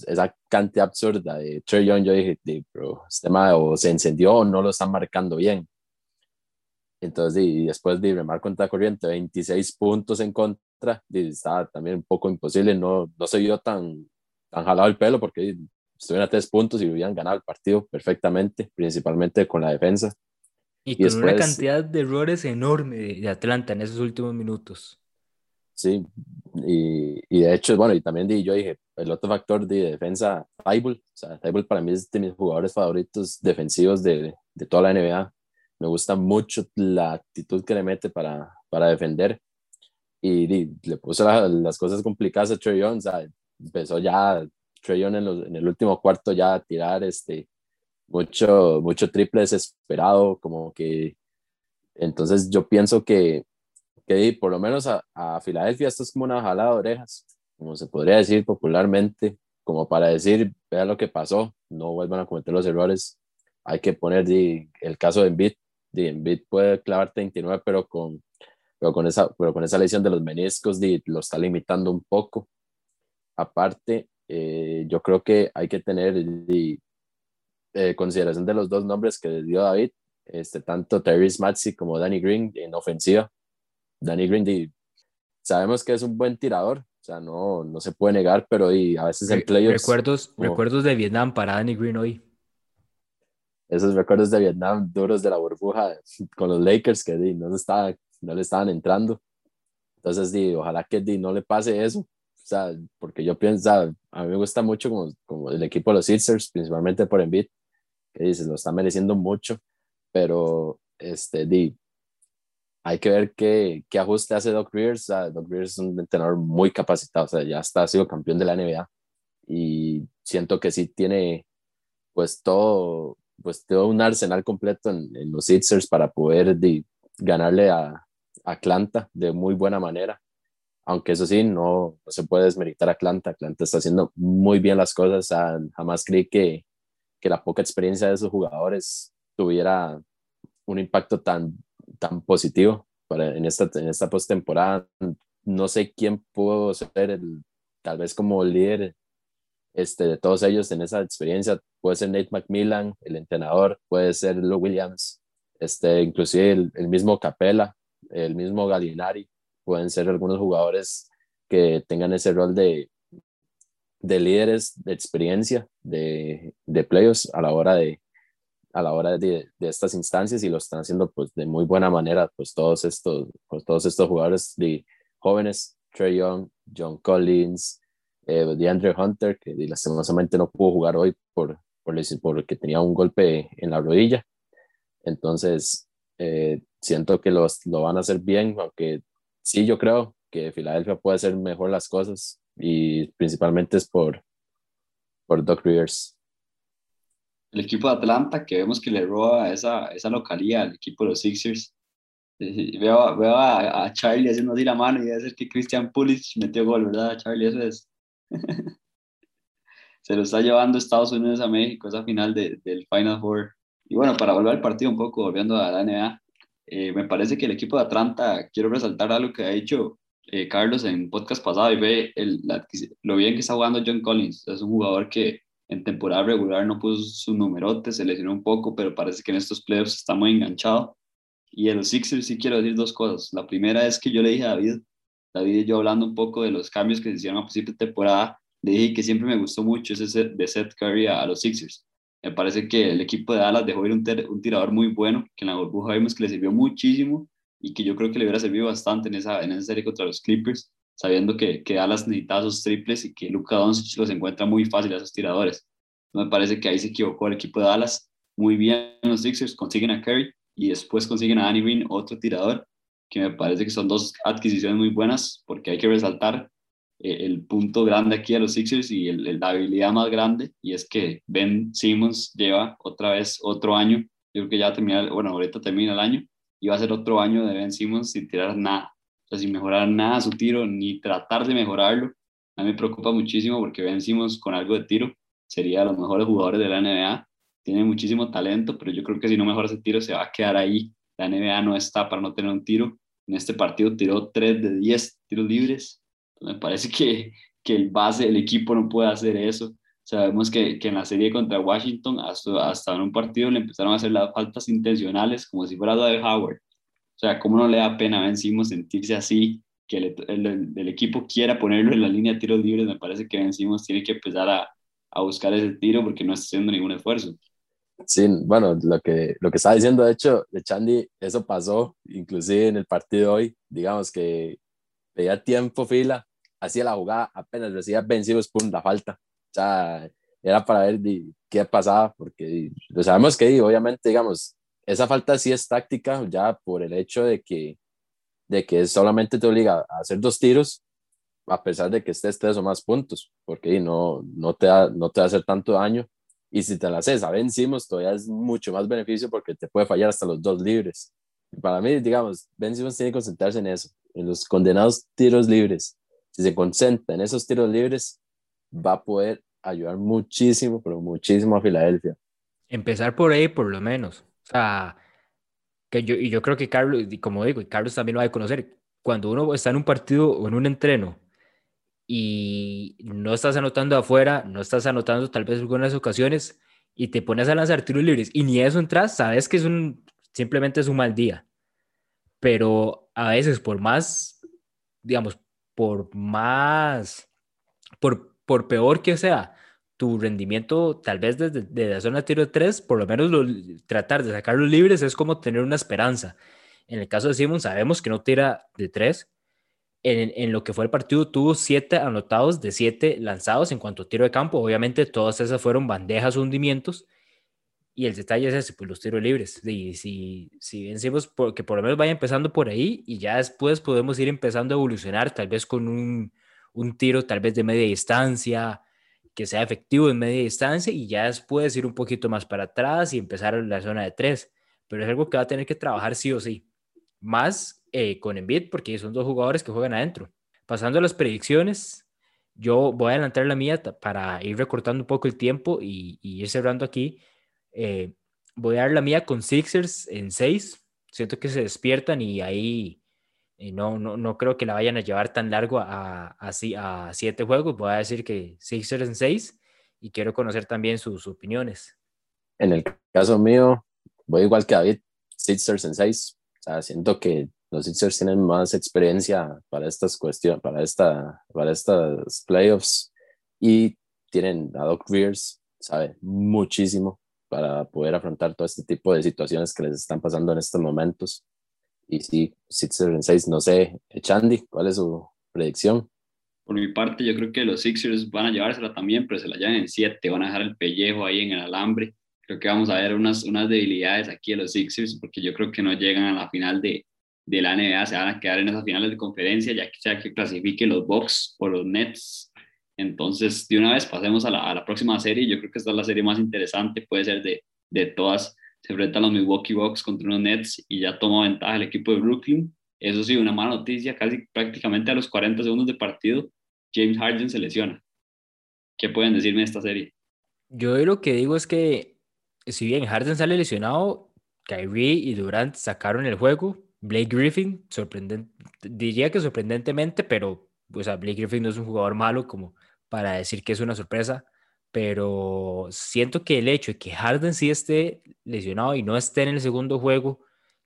esa cantidad absurda de Trey Young, yo dije, bro, este o se encendió o no lo están marcando bien. Entonces, y después de remar contra corriente, 26 puntos en contra, estaba también un poco imposible, no, no se vio tan, tan jalado el pelo porque estuvieron a tres puntos y hubieran ganado el partido perfectamente, principalmente con la defensa. Y, con después, una cantidad de errores enorme de Atlanta en esos últimos minutos. Sí, y, y, de hecho, bueno, y también yo dije, el otro factor de defensa, Tybull, o sea, Tybull para mí es de mis jugadores favoritos defensivos de, de toda la NBA. Me gusta mucho la actitud que le mete para, para defender. Y, di, le puso las cosas complicadas a Trey Young, o sea, empezó ya Trey Young en, en, el último cuarto ya a tirar este, mucho, mucho triple desesperado, como que entonces yo pienso que que por lo menos a, a, Filadelfia esto es como una jalada de orejas, como se podría decir popularmente, como para decir, vea lo que pasó, no vuelvan a cometer los errores. Hay que poner el caso de Embiid, di, Embiid puede clavar 39, pero con, pero con, esa, pero con esa lesión de los meniscos di, lo está limitando un poco. Aparte, eh, yo creo que hay que tener di, eh, consideración de los dos nombres que dio David, este, tanto Terry Maxey como Danny Green en ofensiva Danny Green, sabemos que es un buen tirador, o sea, no, no se puede negar, pero y a veces en playoffs... Recuerdos, recuerdos de Vietnam para Danny Green hoy. Esos recuerdos de Vietnam duros de la burbuja con los Lakers que di, no, estaba, no le estaban entrando. Entonces, di, ojalá que di, no le pase eso. O sea, porque yo pienso, a mí me gusta mucho como, como el equipo de los Sixers, principalmente por Embiid, que dices, lo está mereciendo mucho, pero este, di, hay que ver qué, qué ajuste hace Doc Rivers. Doc Rivers es un entrenador muy capacitado, o sea, ya está, ha sido campeón de la NBA y siento que sí tiene pues todo, pues todo un arsenal completo en, los Sixers para poder ganarle a, Atlanta de muy buena manera. Aunque eso sí, no, no se puede desmeritar a Atlanta. Atlanta está haciendo muy bien las cosas. jamás creí que, que la poca experiencia de esos jugadores tuviera un impacto tan tan positivo para, en esta, en esta postemporada. No sé quién pudo ser el, tal vez como líder este, de todos ellos en esa experiencia. Puede ser Nate McMillan, el entrenador, puede ser Lou Williams, este, inclusive el, el mismo Capella, el mismo Gallinari. Pueden ser algunos jugadores que tengan ese rol de, de líderes de experiencia de, de playoffs a la hora de, a la hora de, de, estas instancias y lo están haciendo pues de muy buena manera pues todos estos pues, todos estos jugadores de jóvenes Trey Young John Collins eh, DeAndre Hunter que lastimosamente no pudo jugar hoy por, por porque tenía un golpe en la rodilla entonces eh, siento que los, lo van a hacer bien aunque sí yo creo que Filadelfia puede hacer mejor las cosas y principalmente es por por Doc Rivers el equipo de Atlanta, que vemos que le roba esa, esa localidad al equipo de los Sixers. Veo, veo a, Charlie haciendo así la mano y debe que Christian Pulisic metió gol, ¿verdad, Charlie? Eso es. Se lo está llevando Estados Unidos a México, esa final de, del Final Four. Y bueno, para volver al partido un poco, volviendo a la NBA, eh, me parece que el equipo de Atlanta, quiero resaltar algo que ha dicho eh, Carlos en podcast pasado y ve el, lo bien que está jugando John Collins. Es un jugador que en temporada regular no puso su numerote, se lesionó un poco, pero parece que en estos playoffs está muy enganchado. Y en los Sixers sí quiero decir dos cosas. La primera es que yo le dije a David, David y yo hablando un poco de los cambios que se hicieron a principio de temporada, dije que siempre me gustó mucho ese set de Seth Curry a, los Sixers. Me parece que el equipo de Dallas dejó ir un, un, tirador muy bueno, que en la burbuja vimos que le sirvió muchísimo y que yo creo que le hubiera servido bastante en esa, en esa serie contra los Clippers sabiendo que, que Dallas necesitaba esos triples y que Luka Doncic los encuentra muy fácil a esos tiradores. Me parece que ahí se equivocó el equipo de Dallas. Muy bien los Sixers, consiguen a Curry y después consiguen a Danny Green, otro tirador, que me parece que son dos adquisiciones muy buenas porque hay que resaltar eh, el punto grande aquí a los Sixers y el, la habilidad más grande, y es que Ben Simmons lleva otra vez otro año, yo creo que ya termina, bueno, ahorita termina el año, y va a ser otro año de Ben Simmons sin tirar nada, o sea, sin mejorar nada su tiro, ni tratar de mejorarlo. A mí me preocupa muchísimo porque Ben Simmons con algo de tiro sería de los mejores jugadores de la NBA, tiene muchísimo talento, pero yo creo que si no mejora ese tiro se va a quedar ahí. La NBA no está para no tener un tiro. En este partido tiró 3 de 10 tiros libres, me parece que, el base, el equipo no puede hacer eso. Sabemos que, que en la serie contra Washington, hasta, en un partido le empezaron a hacer las faltas intencionales como si fuera Dwight Howard. O sea, ¿cómo no le da pena a Ben sentirse así? Que el, el, equipo quiera ponerlo en la línea de tiros libres. Me parece que Ben Simmons tiene que empezar a, a buscar ese tiro porque no está haciendo ningún esfuerzo. Sí, bueno, lo que, lo que estaba diciendo, de hecho, de Chandy, eso pasó inclusive en el partido hoy, digamos que pedía tiempo fila hacía la jugada, apenas decía vencidos, pum, la falta. O sea, era para ver qué pasaba, porque lo sabemos que obviamente, digamos, esa falta sí es táctica ya por el hecho de que, de que solamente te obliga a hacer dos tiros, a pesar de que estés tres o más puntos, porque no, no, te da, no te va a hacer tanto daño. Y si te la haces a vencimos, todavía es mucho más beneficio porque te puede fallar hasta los dos libres. para mí, digamos, Ben tiene que concentrarse en eso, en los condenados tiros libres si se concentra en esos tiros libres, va a poder ayudar muchísimo, pero muchísimo a Filadelfia. Empezar por ahí, por lo menos. O sea, que yo, y yo creo que Carlos, como digo, y Carlos también lo va a conocer, cuando uno está en un partido o en un entreno y no estás anotando afuera, no estás anotando tal vez algunas ocasiones y te pones a lanzar tiros libres y ni eso entras, sabes que es un, simplemente es un mal día. Pero a veces, por más, digamos, por más, por, por peor que sea tu rendimiento, tal vez desde, la zona de tiro de tres, por lo menos tratar de sacarlos libres es como tener una esperanza. En el caso de Simon, sabemos que no tira de tres. En, lo que fue el partido, tuvo siete anotados de siete lanzados en cuanto a tiro de campo. Obviamente, todas esas fueron bandejas o hundimientos. Y el detalle es ese, pues los tiros libres. Y si, si vencemos, que por lo menos vaya empezando por ahí y ya después podemos ir empezando a evolucionar, tal vez con un, un tiro tal vez de media distancia, que sea efectivo en media distancia y ya después ir un poquito más para atrás y empezar la zona de tres. Pero es algo que va a tener que trabajar sí o sí. Más eh, con Embiid, porque son dos jugadores que juegan adentro. Pasando a las predicciones, yo voy a adelantar la mía para ir recortando un poco el tiempo y, y ir cerrando aquí. Eh, voy a dar la mía con Sixers en 6. Siento que se despiertan y ahí eh, no, no, no, creo que la vayan a llevar tan largo a, a, a siete juegos. Voy a decir que Sixers en 6 y quiero conocer también sus opiniones. En el caso mío, voy igual que David, Sixers en 6. O sea, siento que los Sixers tienen más experiencia para estas cuestiones, para, esta, para estas playoffs y tienen a Doc Rivers, sabe muchísimo para poder afrontar todo este tipo de situaciones que les están pasando en estos momentos. Y sí, Sixers en 6, no sé, Chandy, ¿cuál es su predicción? Por mi parte, yo creo que los Sixers van a llevársela también, pero se la llevan en 7, van a dejar el pellejo ahí en el alambre. Creo que vamos a ver unas, unas debilidades aquí de los Sixers, porque yo creo que no llegan a la final de, de la NBA, se van a quedar en esas finales de conferencia, ya que sea que clasifiquen los Bucks o los Nets entonces, de una vez pasemos a la, próxima serie. Yo creo que esta es la serie más interesante, puede ser de, de todas. Se enfrentan los Milwaukee Bucks contra unos Nets y ya toma ventaja el equipo de Brooklyn. Eso sí, una mala noticia, casi prácticamente a los 40 segundos de partido, James Harden se lesiona. ¿Qué pueden decirme de esta serie? Yo lo que digo es que si bien Harden sale lesionado, Kyrie y Durant sacaron el juego. Blake Griffin, diría que sorprendentemente, pero pues a Blake Griffin no es un jugador malo como para decir que es una sorpresa, pero siento que el hecho de que Harden sí esté lesionado y no esté en el segundo juego,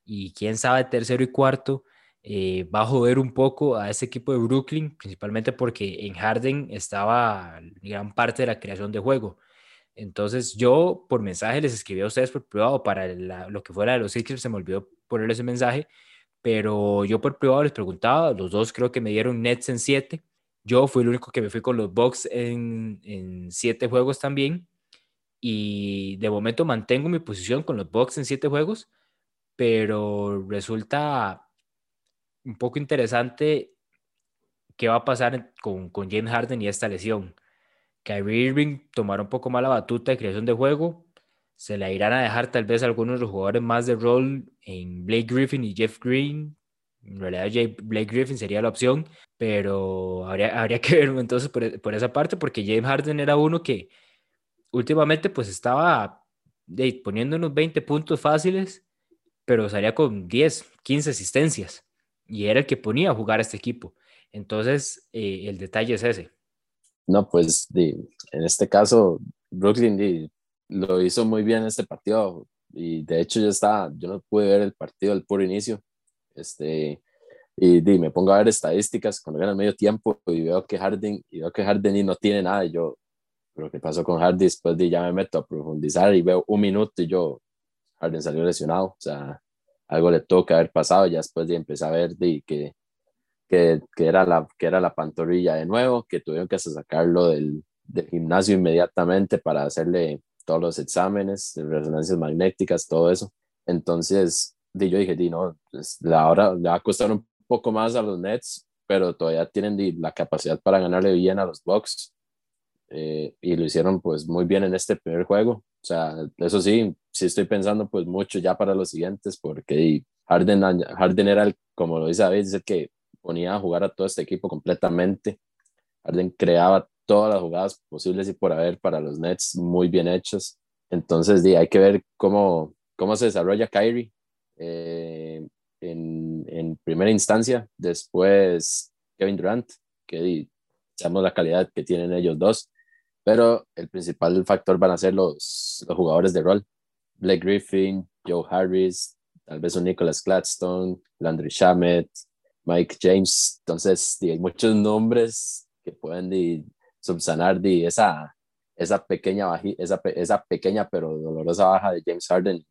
y quién sabe, tercero y cuarto, eh, va a joder un poco a ese equipo de Brooklyn, principalmente porque en Harden estaba gran parte de la creación de juego. Entonces yo por mensaje les escribí a ustedes por privado para lo que fuera de los Sixers, se me olvidó ponerle ese mensaje, pero yo por privado les preguntaba, los dos creo que me dieron Nets en 7 yo fui el único que me fui con los Bucks en, en siete juegos también. Y de momento mantengo mi posición con los Bucks en siete juegos, pero resulta un poco interesante qué va a pasar con, con James Harden y esta lesión. Kyrie Irving tomará un poco más la batuta de creación de juego. Se la irán a dejar tal vez algunos de los jugadores más de rol en Blake Griffin y Jeff Green. En realidad Blake Griffin sería la opción, pero habría, habría que verlo entonces por, por, esa parte, porque James Harden era uno que últimamente pues estaba poniendo unos 20 puntos fáciles, pero salía con 10, 15 asistencias y era el que ponía a jugar a este equipo. Entonces, eh, el detalle es ese. No, pues en este caso, Brooklyn lo hizo muy bien en este partido y de hecho yo estaba, yo no pude ver el partido al puro inicio, este, y me pongo a ver estadísticas cuando viene al medio tiempo y veo que Harden, y veo que Harden no tiene nada y yo, pero ¿qué pasó con Harden? Después de ya me meto a profundizar y veo un minuto y yo, Harden salió lesionado, o sea, algo le tuvo que haber pasado, ya después de empezar a ver de que que, que, era la, que era la pantorrilla de nuevo, que tuvieron que sacarlo del, del gimnasio inmediatamente para hacerle todos los exámenes resonancias magnéticas, todo eso. Entonces, yo dije, di, no, pues, la hora le va a costar un poco más a los Nets, pero todavía tienen la capacidad para ganarle bien a los Bucks. Eh, y lo hicieron pues muy bien en este primer juego. O sea, eso sí, sí estoy pensando pues mucho ya para los siguientes, porque Harden, Harden era el, como lo dice David, dice que ponía a jugar a todo este equipo completamente. Harden creaba todas las jugadas posibles y por haber para los Nets muy bien hechos. Entonces, hay que ver cómo, cómo se desarrolla Kyrie eh, en, en, primera instancia. Después, Kevin Durant, que sabemos la calidad que tienen ellos dos. Pero el principal factor van a ser los, los jugadores de rol. Blake Griffin, Joe Harris, tal vez un Nicholas Gladstone, Landry Shamet, Mike James. Entonces, hay muchos nombres que pueden subsanar esa, esa, pequeña esa, esa pequeñña pero dolorosa baja de James Harden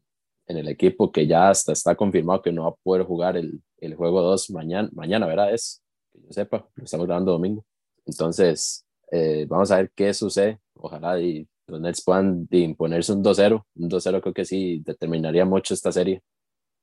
en el equipo que ya hasta está confirmado que no va a poder jugar el, el juego 2 mañana, mañana, ¿verdad? Es, que yo sepa, lo estamos grabando domingo. Entonces, eh, vamos a ver qué sucede. Ojalá y los Nets puedan imponerse un 2-0. Un 2-0 creo que sí determinaría mucho esta serie.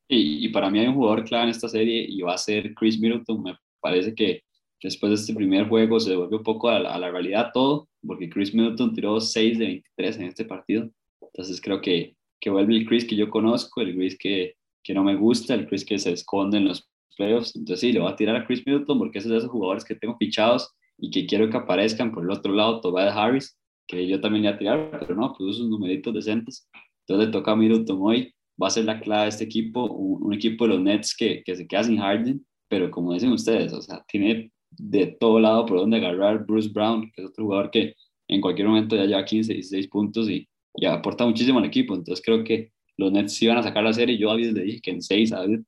Y, para mí hay un jugador clave en esta serie y va a ser Chris Middleton. Me parece que después de este primer juego se devuelve un poco a la, realidad todo, porque Chris Middleton tiró 6 de 23 en este partido. Entonces creo que, que vuelve el Chris que yo conozco, el Chris que, que no me gusta, el Chris que se esconde en los playoffs. Entonces sí, le voy a tirar a Chris Middleton porque es de esos jugadores que tengo fichados y que quiero que aparezcan. Por el otro lado, Tobias Harris, que yo también le voy a tirar, pero no, puso sus numeritos decentes. Entonces le toca a Middleton hoy va a ser la clave de este equipo, un, equipo de los Nets que, que, se queda sin Harden, pero como dicen ustedes, o sea, tiene de todo lado por donde agarrar Bruce Brown, que es otro jugador que en cualquier momento ya lleva 15, 16 puntos y, ya aporta muchísimo al equipo, entonces creo que los Nets iban a sacar la serie, yo a David le dije que en 6, David,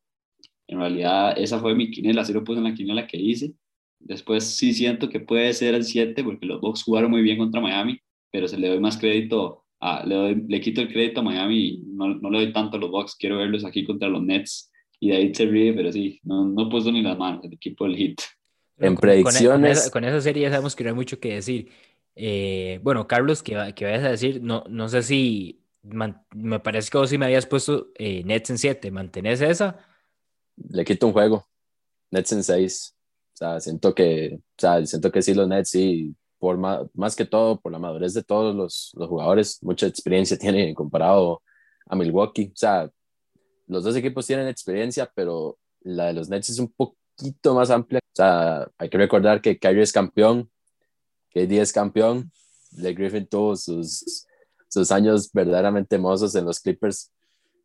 en realidad esa fue mi quiniela, así lo puse en la quiniela que hice, después sí siento que puede ser el 7 porque los Bucks jugaron muy bien contra Miami, pero se le doy más crédito Ah, le, le, quito el crédito a Miami, no, no, le doy tanto a los Bucks, quiero verlos aquí contra los Nets y de ahí se ríe, pero sí, no, no he puesto ni las manos, el equipo del Hit. En predicciones. Con, esa, serie ya sabemos que no hay mucho que decir. Eh, bueno, Carlos, ¿qué, ¿qué vayas a decir? No, no sé si me parece que vos sí me habías puesto eh, Nets en 7, ¿mantenés esa? Le quito un juego, Nets en 6. O sea, siento que, o sea, siento que sí, los Nets sí por más, que todo por la madurez de todos los, los jugadores, mucha experiencia tienen comparado a Milwaukee. O sea, los dos equipos tienen experiencia, pero la de los Nets es un poquito más amplia. O sea, hay que recordar que Kyrie es campeón, KD es campeón, Le Griffin tuvo sus, sus años verdaderamente hermosos en los Clippers,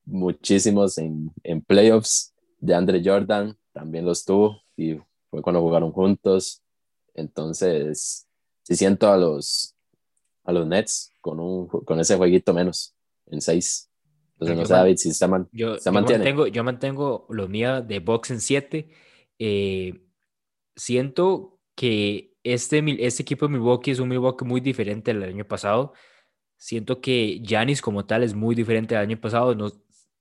muchísimos en, en playoffs. De Andre Jordan también los tuvo y fue cuando jugaron juntos. Entonces, si siento a los, a los Nets con, un, con ese jueguito menos, en 6. Entonces, no sé, David, si está man, yo, yo Mantengo, yo mantengo lo mío de box en 7. Eh, siento que este, este equipo de Milwaukee es un Milwaukee muy diferente al año pasado. Siento que Giannis como tal es muy diferente al año pasado. No, o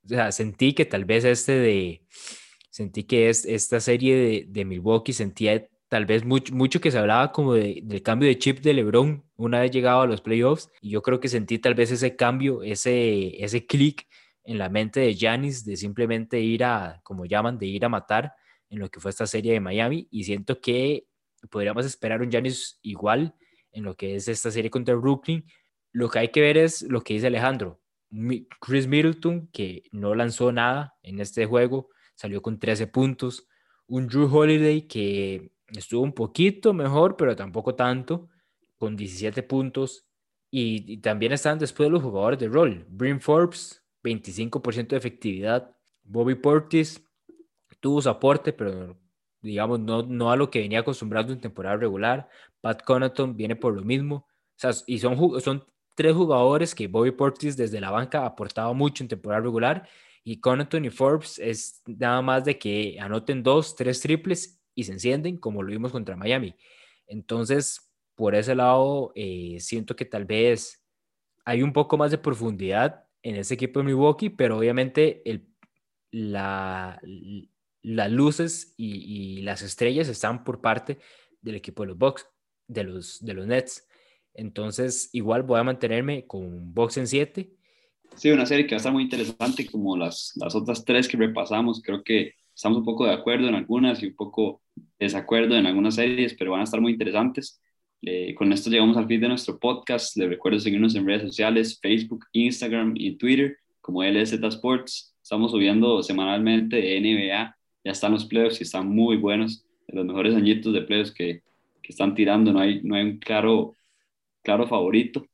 sea, sentí que tal vez este de... Sentí que es, esta serie de, de Milwaukee sentía tal vez mucho, que se hablaba como del cambio de chip de LeBron una vez llegado a los playoffs y yo creo que sentí tal vez ese cambio, ese, ese clic en la mente de Giannis de simplemente ir a, como llaman, de ir a matar en lo que fue esta serie de Miami y siento que podríamos esperar un Giannis igual en lo que es esta serie contra Brooklyn. Lo que hay que ver es lo que dice Alejandro. Chris Middleton, que no lanzó nada en este juego, salió con 13 puntos. Un Drew Holiday que estuvo un poquito mejor, pero tampoco tanto, con 17 puntos. Y, también están después de los jugadores de rol. Brim Forbes, 25% de efectividad. Bobby Portis tuvo su aporte, pero digamos, no, no a lo que venía acostumbrado en temporada regular. Pat Connaughton viene por lo mismo. O y son, son tres jugadores que Bobby Portis desde la banca ha aportado mucho en temporada regular. Y Connaughton y Forbes es nada más de que anoten dos, tres triples y se encienden, como lo vimos contra Miami. Entonces, por ese lado, eh, siento que tal vez hay un poco más de profundidad en ese equipo de Milwaukee, pero obviamente el, la, las luces y, las estrellas están por parte del equipo de los Bucks, de los, de los Nets. Entonces, igual voy a mantenerme con Bucks en 7. Sí, una serie que va a estar muy interesante, como las, las otras tres que repasamos. Creo que estamos un poco de acuerdo en algunas y un poco desacuerdo en algunas series, pero van a estar muy interesantes. con esto llegamos al fin de nuestro podcast. Les recuerdo seguirnos en redes sociales, Facebook, Instagram y Twitter como LZ Sports. Estamos subiendo semanalmente de NBA ya están los playoffs y están muy buenos, los mejores añitos de playoffs que, que están tirando, no hay, no hay un claro, claro favorito.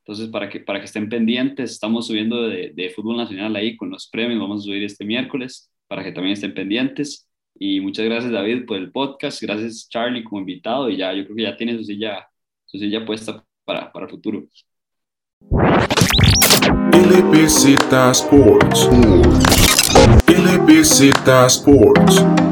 Entonces, para que, para que estén pendientes, estamos subiendo de, de, fútbol nacional ahí con los premios, vamos a subir este miércoles para que también estén pendientes. Y muchas gracias David por el podcast, gracias Charlie como invitado y ya yo creo que ya tiene su silla, su silla puesta para, para el futuro. LBZ Sports. LBZ Sports.